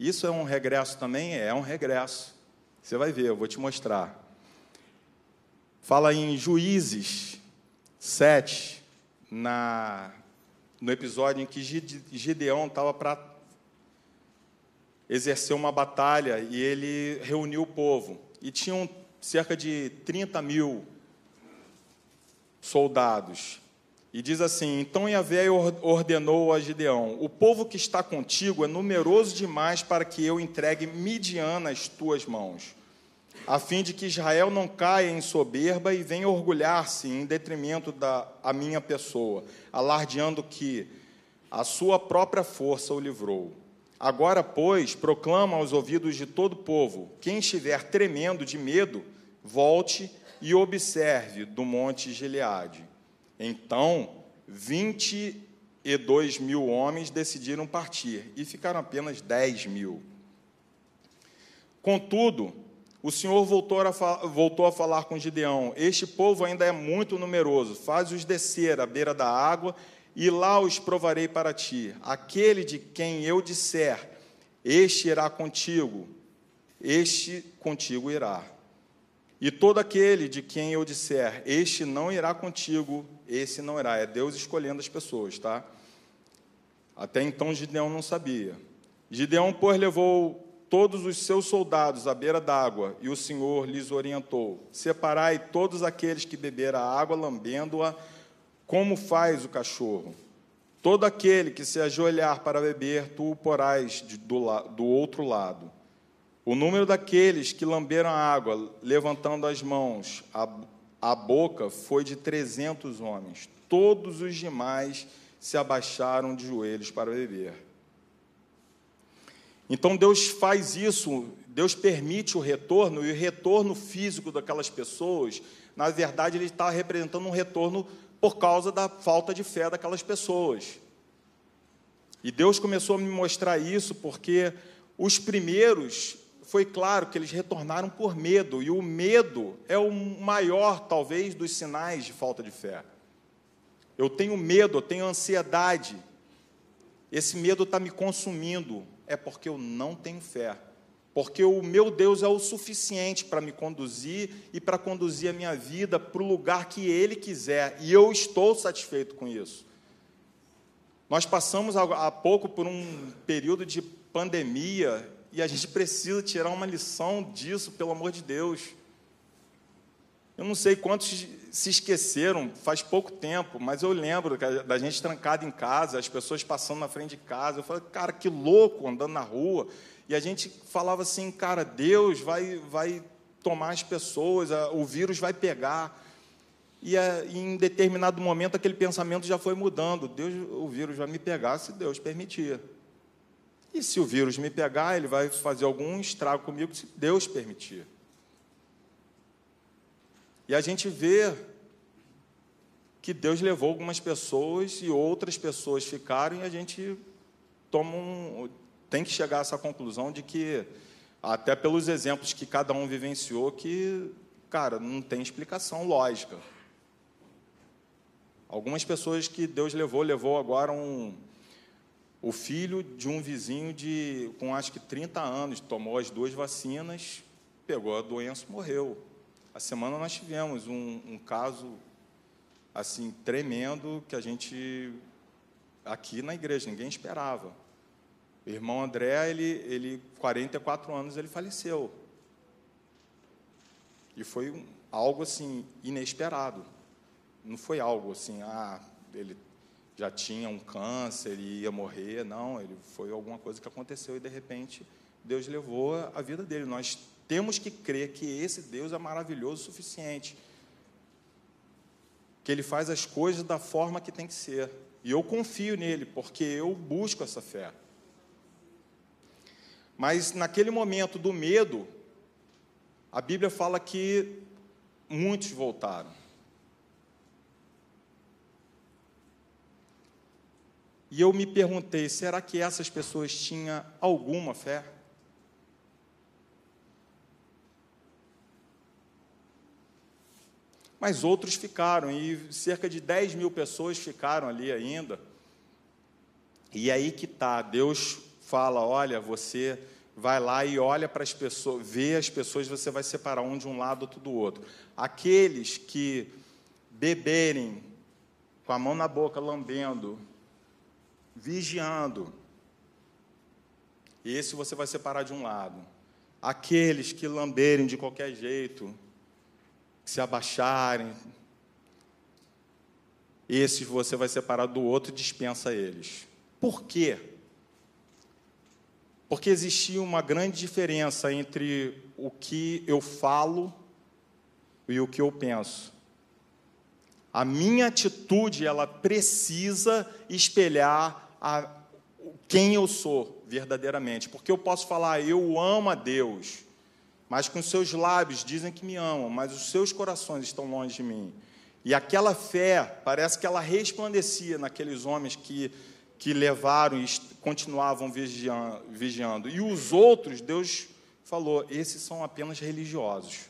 isso é um regresso também? É um regresso. Você vai ver, eu vou te mostrar. Fala em Juízes 7, na, no episódio em que Gideão estava para exercer uma batalha e ele reuniu o povo. E tinham cerca de 30 mil soldados. E diz assim: Então Yahvé ordenou a Gideão: O povo que está contigo é numeroso demais para que eu entregue Midian nas tuas mãos, a fim de que Israel não caia em soberba e venha orgulhar-se em detrimento da a minha pessoa, alardeando que a sua própria força o livrou. Agora, pois, proclama aos ouvidos de todo o povo: quem estiver tremendo de medo, volte e observe do monte Gileade. Então, 22 mil homens decidiram partir e ficaram apenas 10 mil. Contudo, o Senhor voltou a, voltou a falar com Gideão: Este povo ainda é muito numeroso, faz-os descer à beira da água e lá os provarei para ti. Aquele de quem eu disser, este irá contigo, este contigo irá. E todo aquele de quem eu disser, este não irá contigo, esse não irá. É Deus escolhendo as pessoas, tá? Até então Gideão não sabia. Gideão, pois, levou todos os seus soldados à beira d'água, e o Senhor lhes orientou: Separai todos aqueles que beberam a água, lambendo-a, como faz o cachorro. Todo aquele que se ajoelhar para beber, tu o porás do, do outro lado. O número daqueles que lamberam a água, levantando as mãos, a, a boca, foi de trezentos homens. Todos os demais se abaixaram de joelhos para beber. Então Deus faz isso, Deus permite o retorno, e o retorno físico daquelas pessoas, na verdade, ele está representando um retorno por causa da falta de fé daquelas pessoas. E Deus começou a me mostrar isso porque os primeiros foi claro que eles retornaram por medo, e o medo é o maior, talvez, dos sinais de falta de fé. Eu tenho medo, eu tenho ansiedade, esse medo está me consumindo, é porque eu não tenho fé. Porque o meu Deus é o suficiente para me conduzir e para conduzir a minha vida para o lugar que Ele quiser, e eu estou satisfeito com isso. Nós passamos há pouco por um período de pandemia e a gente precisa tirar uma lição disso, pelo amor de Deus. Eu não sei quantos se esqueceram, faz pouco tempo, mas eu lembro da gente trancada em casa, as pessoas passando na frente de casa. Eu falei, cara, que louco andando na rua. E a gente falava assim, cara, Deus vai, vai tomar as pessoas, o vírus vai pegar. E em determinado momento aquele pensamento já foi mudando. Deus, o vírus vai me pegar se Deus permitir. E se o vírus me pegar, ele vai fazer algum estrago comigo, se Deus permitir. E a gente vê que Deus levou algumas pessoas e outras pessoas ficaram, e a gente toma um, tem que chegar a essa conclusão de que, até pelos exemplos que cada um vivenciou, que, cara, não tem explicação lógica. Algumas pessoas que Deus levou, levou agora um, o filho de um vizinho de com acho que 30 anos, tomou as duas vacinas, pegou a doença, morreu. A semana nós tivemos um, um caso assim tremendo que a gente aqui na igreja ninguém esperava. O irmão André, ele, ele 44 anos, ele faleceu. E foi um, algo assim inesperado. Não foi algo assim, ah, ele já tinha um câncer e ia morrer, não, ele foi alguma coisa que aconteceu e de repente Deus levou a vida dele. Nós temos que crer que esse Deus é maravilhoso o suficiente. Que ele faz as coisas da forma que tem que ser. E eu confio nele, porque eu busco essa fé. Mas naquele momento do medo, a Bíblia fala que muitos voltaram. E eu me perguntei: será que essas pessoas tinham alguma fé? Mas outros ficaram, e cerca de 10 mil pessoas ficaram ali ainda. E aí que está, Deus fala: olha, você vai lá e olha para as pessoas, vê as pessoas, você vai separar um de um lado, outro do outro. Aqueles que beberem com a mão na boca, lambendo, vigiando. Esse você vai separar de um lado. Aqueles que lamberem de qualquer jeito, se abaixarem, esses você vai separar do outro e dispensa eles. Por quê? Porque existia uma grande diferença entre o que eu falo e o que eu penso. A minha atitude, ela precisa espelhar a quem eu sou verdadeiramente. Porque eu posso falar, eu amo a Deus, mas com seus lábios dizem que me amam, mas os seus corações estão longe de mim. E aquela fé, parece que ela resplandecia naqueles homens que, que levaram e continuavam vigiando. E os outros, Deus falou, esses são apenas religiosos.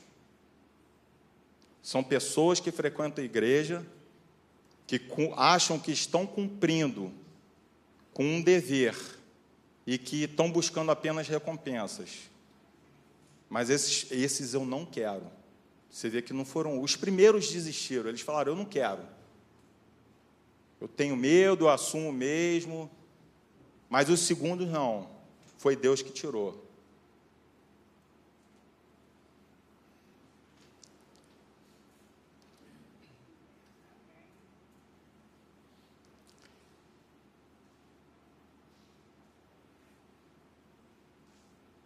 São pessoas que frequentam a igreja, que acham que estão cumprindo com um dever e que estão buscando apenas recompensas. Mas esses, esses eu não quero. Você vê que não foram. Os primeiros desistiram, eles falaram: Eu não quero. Eu tenho medo, eu assumo mesmo. Mas os segundos não. Foi Deus que tirou.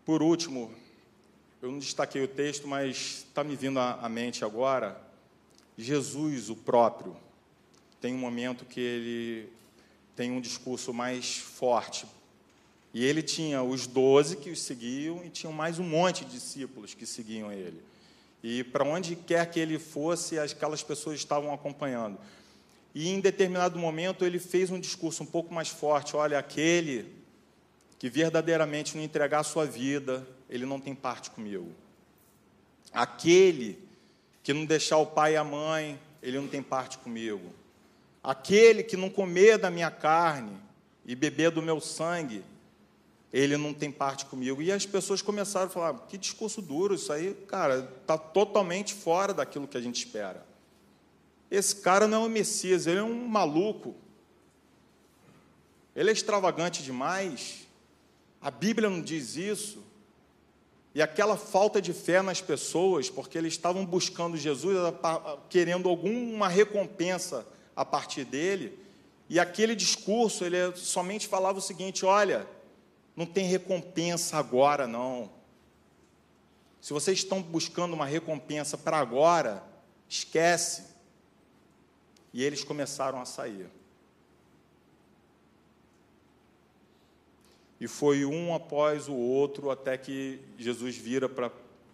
Por último, eu não destaquei o texto, mas está me vindo à mente agora, Jesus, o próprio, tem um momento que ele tem um discurso mais forte. E ele tinha os doze que os seguiam e tinha mais um monte de discípulos que seguiam ele. E para onde quer que ele fosse, aquelas pessoas estavam acompanhando. E em determinado momento ele fez um discurso um pouco mais forte: olha, aquele que verdadeiramente não entregar a sua vida, ele não tem parte comigo. Aquele que não deixar o pai e a mãe, ele não tem parte comigo. Aquele que não comer da minha carne e beber do meu sangue, ele não tem parte comigo. E as pessoas começaram a falar: que discurso duro, isso aí, cara, está totalmente fora daquilo que a gente espera. Esse cara não é um Messias, ele é um maluco. Ele é extravagante demais. A Bíblia não diz isso. E aquela falta de fé nas pessoas, porque eles estavam buscando Jesus, querendo alguma recompensa a partir dele, e aquele discurso, ele somente falava o seguinte: olha, não tem recompensa agora, não. Se vocês estão buscando uma recompensa para agora, esquece. E eles começaram a sair. E foi um após o outro até que Jesus vira para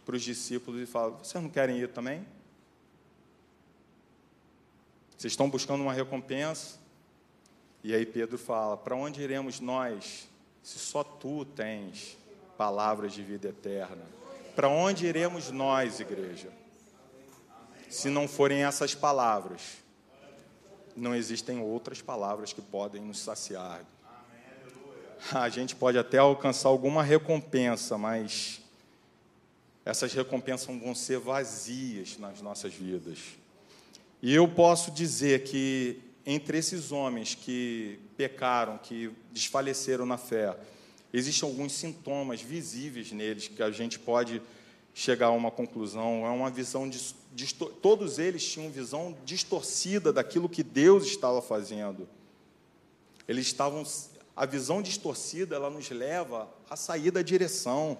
os discípulos e fala: Vocês não querem ir também? Vocês estão buscando uma recompensa? E aí Pedro fala: Para onde iremos nós, se só tu tens palavras de vida eterna? Para onde iremos nós, igreja? Se não forem essas palavras, não existem outras palavras que podem nos saciar. A gente pode até alcançar alguma recompensa, mas essas recompensas vão ser vazias nas nossas vidas. E eu posso dizer que entre esses homens que pecaram, que desfaleceram na fé, existem alguns sintomas visíveis neles que a gente pode chegar a uma conclusão. É uma visão todos eles tinham visão distorcida daquilo que Deus estava fazendo. Eles estavam a visão distorcida, ela nos leva a sair da direção.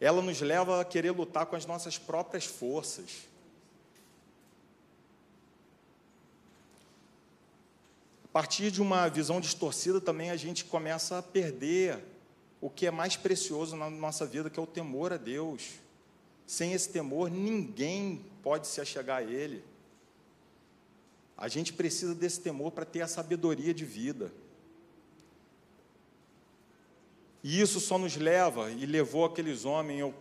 Ela nos leva a querer lutar com as nossas próprias forças. Partir de uma visão distorcida também a gente começa a perder o que é mais precioso na nossa vida, que é o temor a Deus. Sem esse temor, ninguém pode se achegar a Ele. A gente precisa desse temor para ter a sabedoria de vida. E isso só nos leva e levou aqueles homens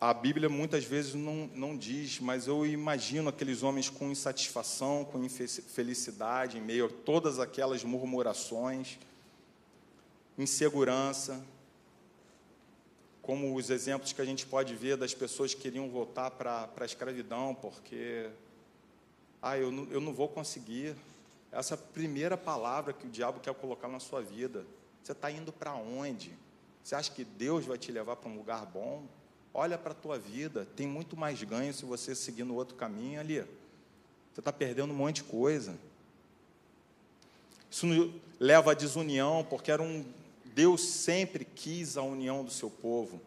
a Bíblia muitas vezes não, não diz, mas eu imagino aqueles homens com insatisfação, com infelicidade, em meio a todas aquelas murmurações, insegurança, como os exemplos que a gente pode ver das pessoas que queriam voltar para a escravidão, porque, ah, eu não, eu não vou conseguir. Essa primeira palavra que o diabo quer colocar na sua vida. Você está indo para onde? Você acha que Deus vai te levar para um lugar bom? Olha para a tua vida, tem muito mais ganho se você seguir no outro caminho ali. Você está perdendo um monte de coisa. Isso leva à desunião, porque era um Deus sempre quis a união do seu povo.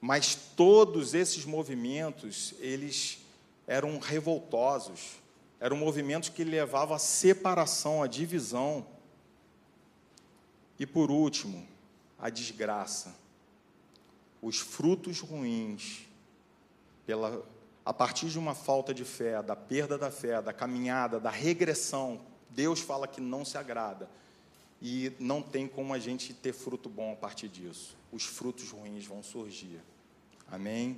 Mas todos esses movimentos, eles eram revoltosos. Eram movimentos que levavam à separação, à divisão. E por último, a desgraça os frutos ruins, pela, a partir de uma falta de fé, da perda da fé, da caminhada, da regressão, Deus fala que não se agrada. E não tem como a gente ter fruto bom a partir disso. Os frutos ruins vão surgir. Amém?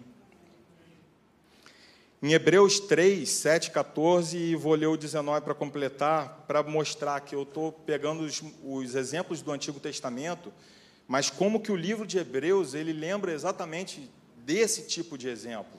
Em Hebreus 3, 7, 14, e vou ler o 19 para completar, para mostrar que eu estou pegando os, os exemplos do Antigo Testamento mas como que o livro de Hebreus, ele lembra exatamente desse tipo de exemplo.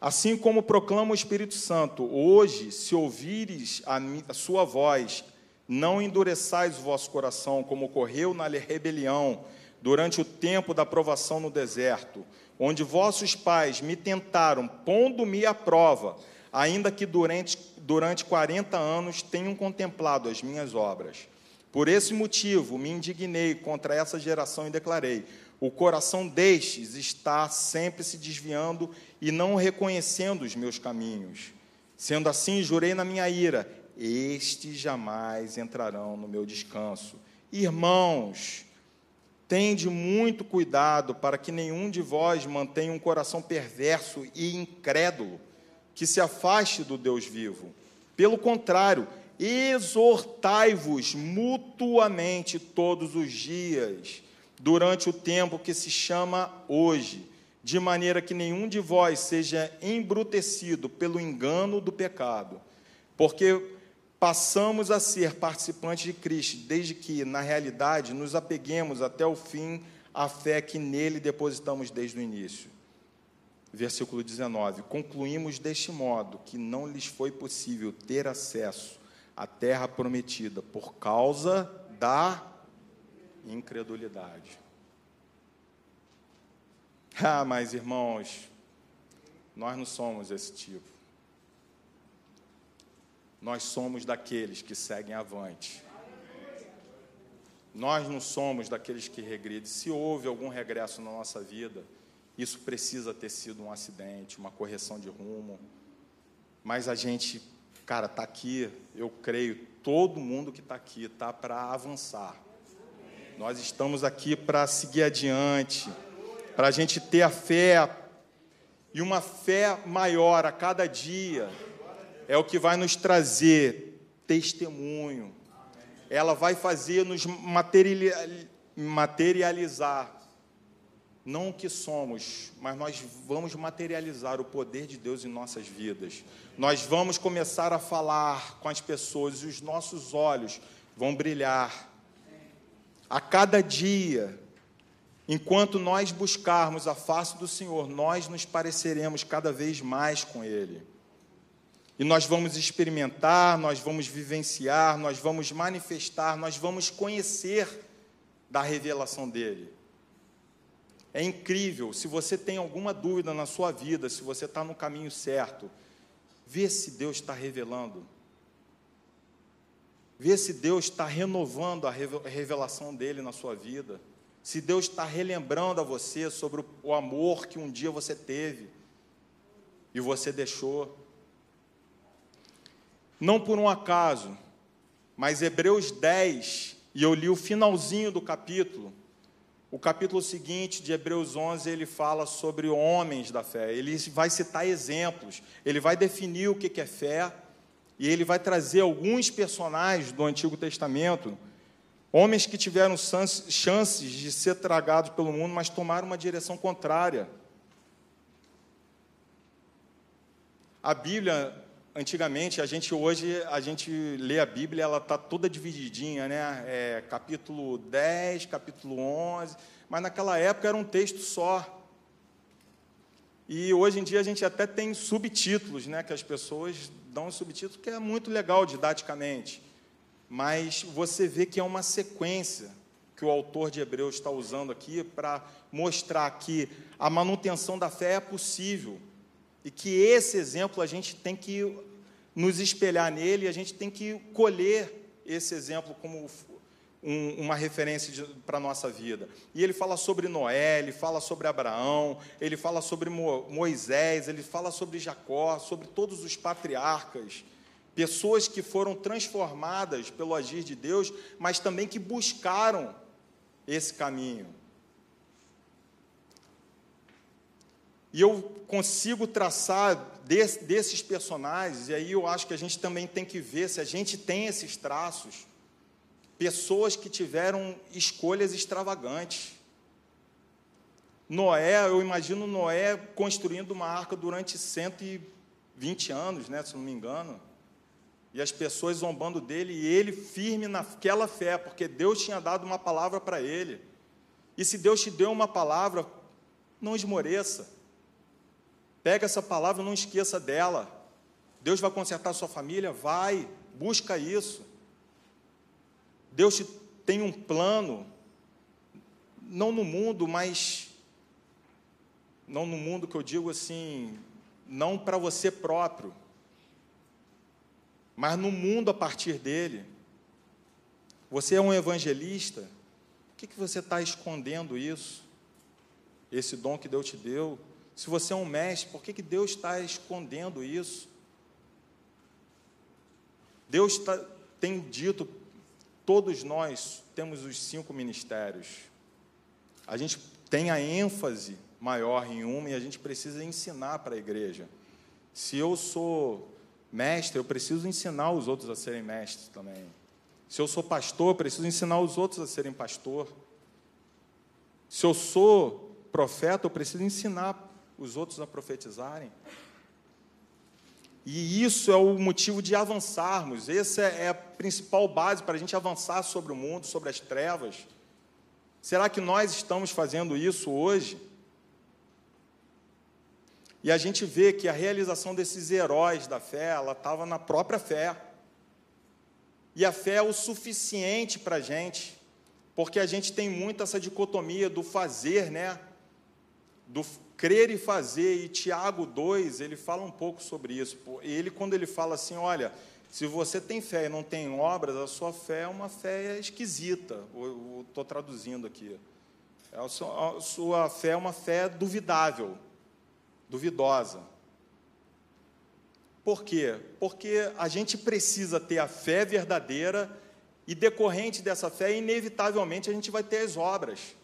Assim como proclama o Espírito Santo, hoje, se ouvires a, a sua voz, não endureçais o vosso coração, como ocorreu na rebelião, durante o tempo da provação no deserto, onde vossos pais me tentaram, pondo-me à prova, ainda que durante, durante 40 anos tenham contemplado as minhas obras. Por esse motivo me indignei contra essa geração e declarei: o coração destes está sempre se desviando e não reconhecendo os meus caminhos. Sendo assim, jurei na minha ira: estes jamais entrarão no meu descanso. Irmãos, tende muito cuidado para que nenhum de vós mantenha um coração perverso e incrédulo, que se afaste do Deus vivo. Pelo contrário, exortai-vos mutuamente todos os dias, durante o tempo que se chama hoje, de maneira que nenhum de vós seja embrutecido pelo engano do pecado, porque passamos a ser participantes de Cristo, desde que, na realidade, nos apeguemos até o fim à fé que nele depositamos desde o início. Versículo 19: Concluímos deste modo que não lhes foi possível ter acesso a terra prometida por causa da incredulidade. *laughs* Ah, mas irmãos, nós não somos esse tipo. Nós somos daqueles que seguem avante. Nós não somos daqueles que regridem. Se houve algum regresso na nossa vida, isso precisa ter sido um acidente, uma correção de rumo. Mas a gente Cara, está aqui, eu creio, todo mundo que está aqui está para avançar. Nós estamos aqui para seguir adiante, para a gente ter a fé e uma fé maior a cada dia. É o que vai nos trazer testemunho. Ela vai fazer nos materializar não o que somos, mas nós vamos materializar o poder de Deus em nossas vidas. Nós vamos começar a falar com as pessoas e os nossos olhos vão brilhar. A cada dia, enquanto nós buscarmos a face do Senhor, nós nos pareceremos cada vez mais com Ele. E nós vamos experimentar, nós vamos vivenciar, nós vamos manifestar, nós vamos conhecer da revelação dele. É incrível, se você tem alguma dúvida na sua vida, se você está no caminho certo, vê se Deus está revelando. Vê se Deus está renovando a revelação dele na sua vida. Se Deus está relembrando a você sobre o amor que um dia você teve e você deixou. Não por um acaso, mas Hebreus 10, e eu li o finalzinho do capítulo, o capítulo seguinte de Hebreus 11, ele fala sobre homens da fé. Ele vai citar exemplos, ele vai definir o que é fé, e ele vai trazer alguns personagens do Antigo Testamento, homens que tiveram chances de ser tragados pelo mundo, mas tomaram uma direção contrária. A Bíblia, antigamente, a gente hoje, a gente lê a Bíblia, ela está toda divididinha, né? É, capítulo 10, capítulo 11, mas naquela época era um texto só. E hoje em dia a gente até tem subtítulos, né? Que as pessoas dão um subtítulo que é muito legal didaticamente. Mas você vê que é uma sequência que o autor de Hebreus está usando aqui para mostrar que a manutenção da fé é possível e que esse exemplo a gente tem que nos espelhar nele, a gente tem que colher esse exemplo como um, uma referência para a nossa vida. E ele fala sobre Noé, ele fala sobre Abraão, ele fala sobre Mo, Moisés, ele fala sobre Jacó, sobre todos os patriarcas, pessoas que foram transformadas pelo agir de Deus, mas também que buscaram esse caminho. E eu consigo traçar desses personagens, e aí eu acho que a gente também tem que ver se a gente tem esses traços, pessoas que tiveram escolhas extravagantes. Noé, eu imagino Noé construindo uma arca durante 120 anos, né, se não me engano, e as pessoas zombando dele, e ele firme naquela fé, porque Deus tinha dado uma palavra para ele. E se Deus te deu uma palavra, não esmoreça. Pega essa palavra, não esqueça dela. Deus vai consertar a sua família? Vai, busca isso. Deus te tem um plano, não no mundo, mas. Não no mundo que eu digo assim, não para você próprio, mas no mundo a partir dele. Você é um evangelista, por que, que você está escondendo isso? Esse dom que Deus te deu? Se você é um mestre, por que, que Deus está escondendo isso? Deus tá, tem dito, todos nós temos os cinco ministérios. A gente tem a ênfase maior em uma e a gente precisa ensinar para a igreja. Se eu sou mestre, eu preciso ensinar os outros a serem mestres também. Se eu sou pastor, eu preciso ensinar os outros a serem pastor. Se eu sou profeta, eu preciso ensinar os outros a profetizarem. E isso é o motivo de avançarmos. Essa é a principal base para a gente avançar sobre o mundo, sobre as trevas. Será que nós estamos fazendo isso hoje? E a gente vê que a realização desses heróis da fé, ela estava na própria fé. E a fé é o suficiente para a gente, porque a gente tem muito essa dicotomia do fazer, né? Do crer e fazer, e Tiago 2, ele fala um pouco sobre isso. Ele, quando ele fala assim, olha, se você tem fé e não tem obras, a sua fé é uma fé esquisita. Estou traduzindo aqui. A sua, a sua fé é uma fé duvidável, duvidosa. Por quê? Porque a gente precisa ter a fé verdadeira E decorrente dessa fé, inevitavelmente a gente vai ter as obras.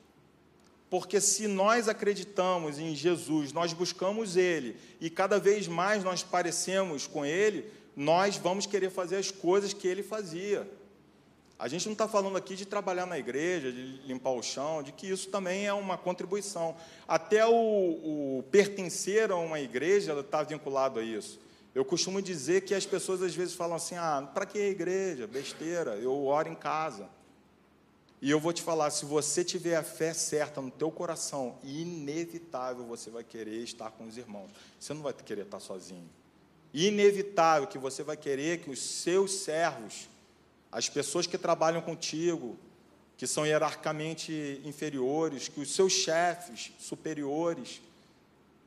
Porque se nós acreditamos em Jesus, nós buscamos Ele, e cada vez mais nós parecemos com Ele, nós vamos querer fazer as coisas que Ele fazia. A gente não está falando aqui de trabalhar na igreja, de limpar o chão, de que isso também é uma contribuição. Até o, o pertencer a uma igreja está vinculado a isso. Eu costumo dizer que as pessoas às vezes falam assim: ah, para que igreja? Besteira, eu oro em casa. E eu vou te falar, se você tiver a fé certa no teu coração, inevitável você vai querer estar com os irmãos. Você não vai querer estar sozinho. Inevitável que você vai querer que os seus servos as pessoas que trabalham contigo, que são hierarquicamente inferiores, que os seus chefes superiores,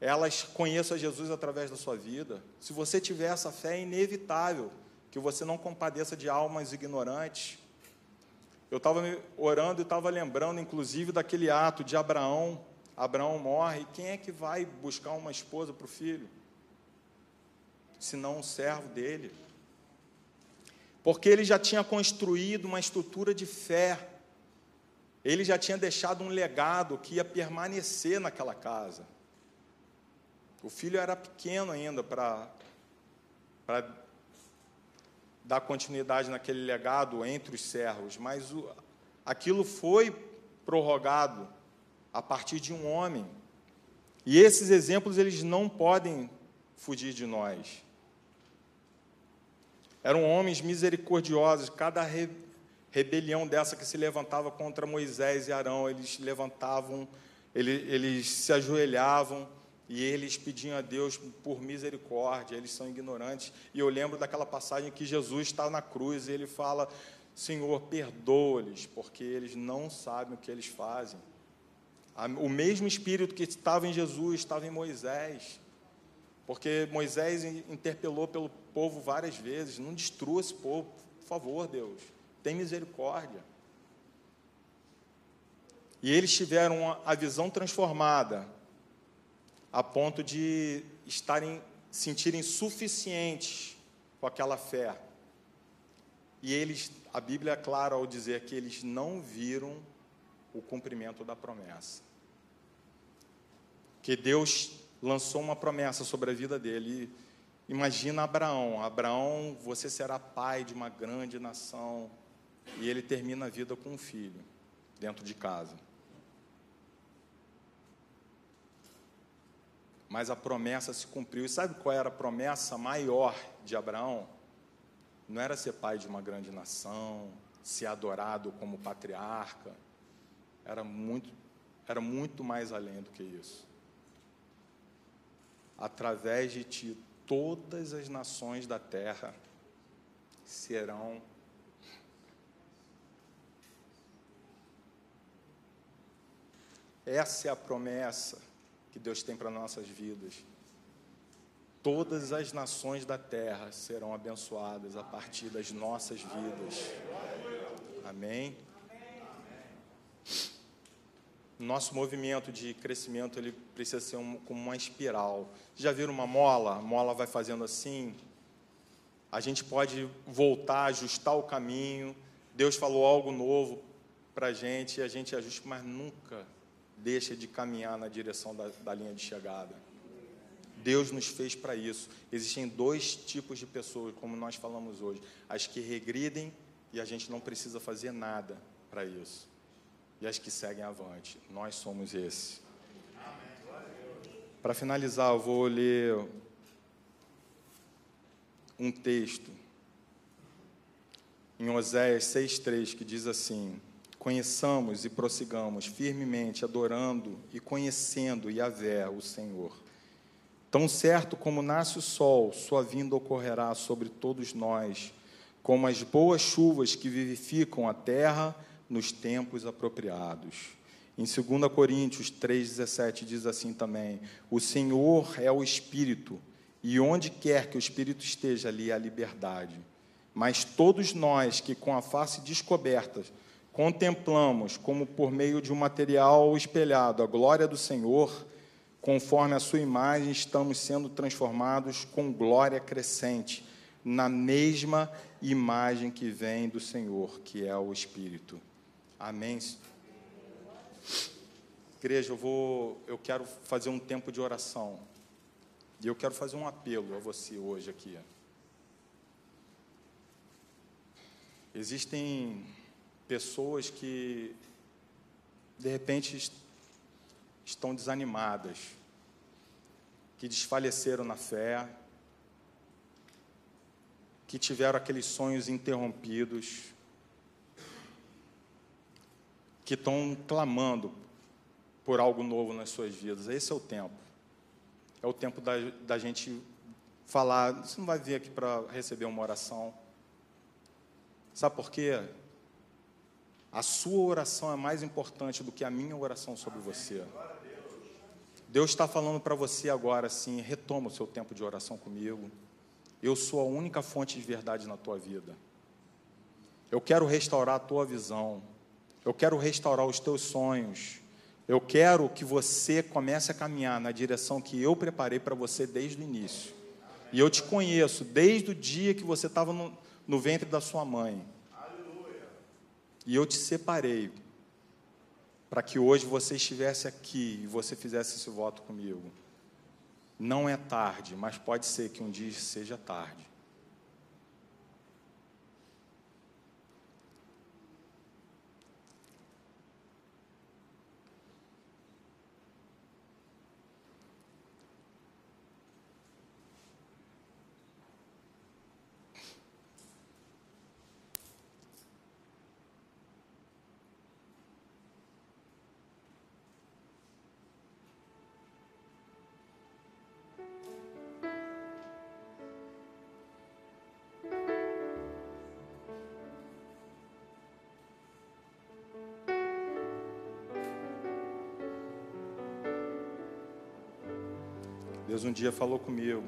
elas conheçam Jesus através da sua vida. Se você tiver essa fé, é inevitável que você não compadeça de almas ignorantes. Eu estava orando e estava lembrando, inclusive, daquele ato de Abraão. Abraão morre, quem é que vai buscar uma esposa para o filho? Senão um servo dele porque ele já tinha construído uma estrutura de fé, ele já tinha deixado um legado que ia permanecer naquela casa. O filho era pequeno ainda para dar continuidade naquele legado entre os servos, mas o, aquilo foi prorrogado a partir de um homem. E esses exemplos eles não podem fugir de nós. Eram homens misericordiosos, cada re, rebelião dessa que se levantava contra Moisés e Arão, eles levantavam, eles, eles se ajoelhavam e eles pediam a Deus por misericórdia, eles são ignorantes. E eu lembro daquela passagem que Jesus está na cruz e ele fala: Senhor, perdoa-lhes, porque eles não sabem o que eles fazem. O mesmo espírito que estava em Jesus estava em Moisés. Porque Moisés interpelou pelo povo várias vezes: não destrua esse povo, por favor, Deus, tem misericórdia. E eles tiveram a visão transformada, a ponto de estarem, sentirem suficientes com aquela fé. E eles, a Bíblia é clara ao dizer que eles não viram o cumprimento da promessa. Que Deus lançou uma promessa sobre a vida dele. Imagina Abraão: Abraão, você será pai de uma grande nação. E ele termina a vida com um filho, dentro de casa. Mas a promessa se cumpriu. E sabe qual era a promessa maior de Abraão? Não era ser pai de uma grande nação, ser adorado como patriarca. Era muito, era muito mais além do que isso através de ti, todas as nações da terra serão Essa é a promessa que Deus tem para nossas vidas. Todas as nações da terra serão abençoadas a partir das nossas vidas. Amém. nosso movimento de crescimento ele precisa ser um, como uma espiral. Já viram uma mola? A mola vai fazendo assim. A gente pode voltar, ajustar o caminho. Deus falou algo novo para a gente e a gente ajusta, mas nunca deixa de caminhar na direção da, da linha de chegada. Deus nos fez para isso. Existem dois tipos de pessoas, como nós falamos hoje: as que regridem e a gente não precisa fazer nada para isso e as que seguem avante. Nós somos esse. Para finalizar, eu vou ler um texto em Oséias 6,3 que diz assim: Conheçamos e prossigamos firmemente, adorando e conhecendo Yahvé, o Senhor. Tão certo como nasce o sol, sua vinda ocorrerá sobre todos nós, como as boas chuvas que vivificam a terra nos tempos apropriados. Em 2 Coríntios 3,17 diz assim também: O Senhor é o Espírito, e onde quer que o Espírito esteja, ali há liberdade. Mas todos nós que, com a face descoberta, contemplamos, como por meio de um material espelhado, a glória do Senhor, conforme a Sua imagem, estamos sendo transformados com glória crescente na mesma imagem que vem do Senhor, que é o Espírito. Amém. Igreja, eu vou, eu quero fazer um tempo de oração. E eu quero fazer um apelo a você hoje aqui. Existem pessoas que de repente estão desanimadas, que desfaleceram na fé, que tiveram aqueles sonhos interrompidos, que estão clamando por algo novo nas suas vidas. Esse é o tempo. É o tempo da, da gente falar. Você não vai vir aqui para receber uma oração. Sabe por quê? A sua oração é mais importante do que a minha oração sobre você. Deus está falando para você agora assim: retoma o seu tempo de oração comigo. Eu sou a única fonte de verdade na tua vida. Eu quero restaurar a tua visão. Eu quero restaurar os teus sonhos. Eu quero que você comece a caminhar na direção que eu preparei para você desde o início. E eu te conheço desde o dia que você estava no, no, ventre da sua mãe. E eu te separei para que hoje você estivesse aqui e você fizesse esse voto comigo. Não é tarde, mas pode ser que um dia seja tarde. Deus um dia falou comigo.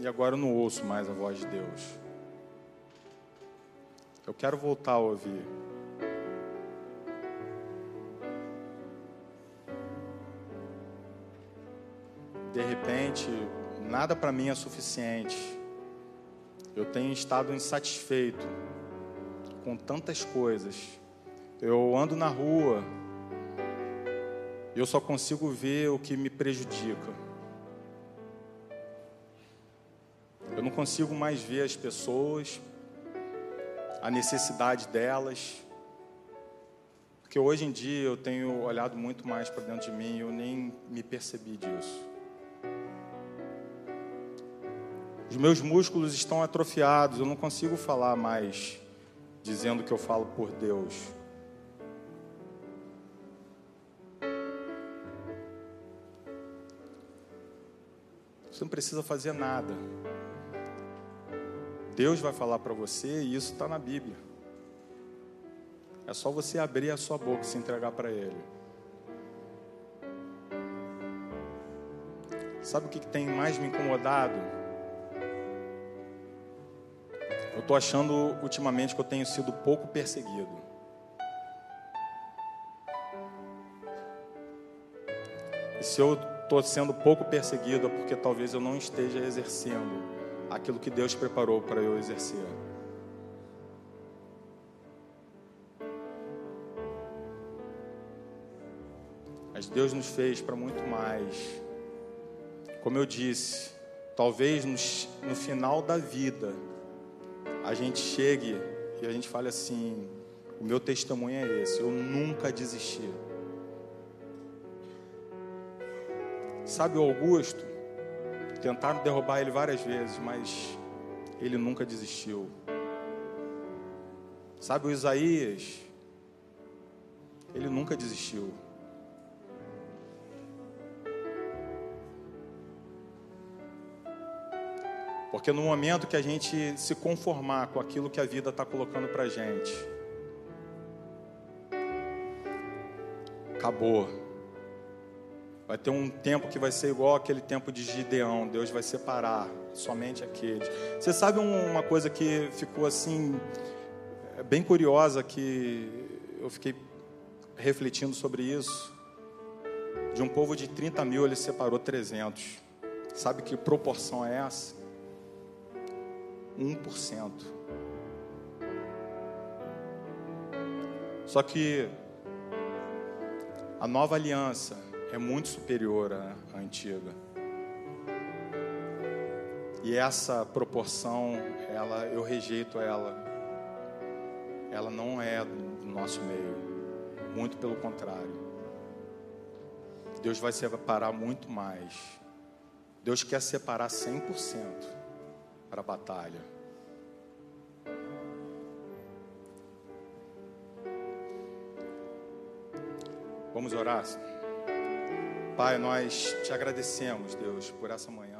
E agora eu não ouço mais a voz de Deus. Eu quero voltar a ouvir. De repente, nada para mim é suficiente. Eu tenho estado insatisfeito com tantas coisas. Eu ando na rua, eu só consigo ver o que me prejudica. Eu não consigo mais ver as pessoas, a necessidade delas. Porque hoje em dia eu tenho olhado muito mais para dentro de mim e eu nem me percebi disso. Os meus músculos estão atrofiados, eu não consigo falar mais dizendo que eu falo por Deus. Você não precisa fazer nada. Deus vai falar para você e isso está na Bíblia. É só você abrir a sua boca e se entregar para Ele. Sabe o que tem mais me incomodado? Eu estou achando ultimamente que eu tenho sido pouco perseguido. E se eu estou sendo pouco perseguido é porque talvez eu não esteja exercendo aquilo que Deus preparou para eu exercer. Mas Deus nos fez para muito mais. Como eu disse, talvez no, no final da vida a gente chegue e a gente fale assim: o meu testemunho é esse, eu nunca desisti. Sabe o Augusto? Tentaram derrubar ele várias vezes, mas ele nunca desistiu. Sabe o Isaías? Ele nunca desistiu. Porque no momento que a gente se conformar com aquilo que a vida está colocando para gente, acabou. Vai ter um tempo que vai ser igual aquele tempo de Gideão. Deus vai separar somente aqueles. Você sabe uma coisa que ficou assim, é bem curiosa, que eu fiquei refletindo sobre isso. De um povo de 30 mil, ele separou 300. Sabe que proporção é essa? 1%. Só que a nova aliança é muito superior à antiga. E essa proporção, ela eu rejeito ela. Ela não é do nosso meio. Muito pelo contrário. Deus vai separar muito mais. Deus quer separar 100% para a batalha. Vamos orar? Pai, nós te agradecemos, Deus, por essa manhã.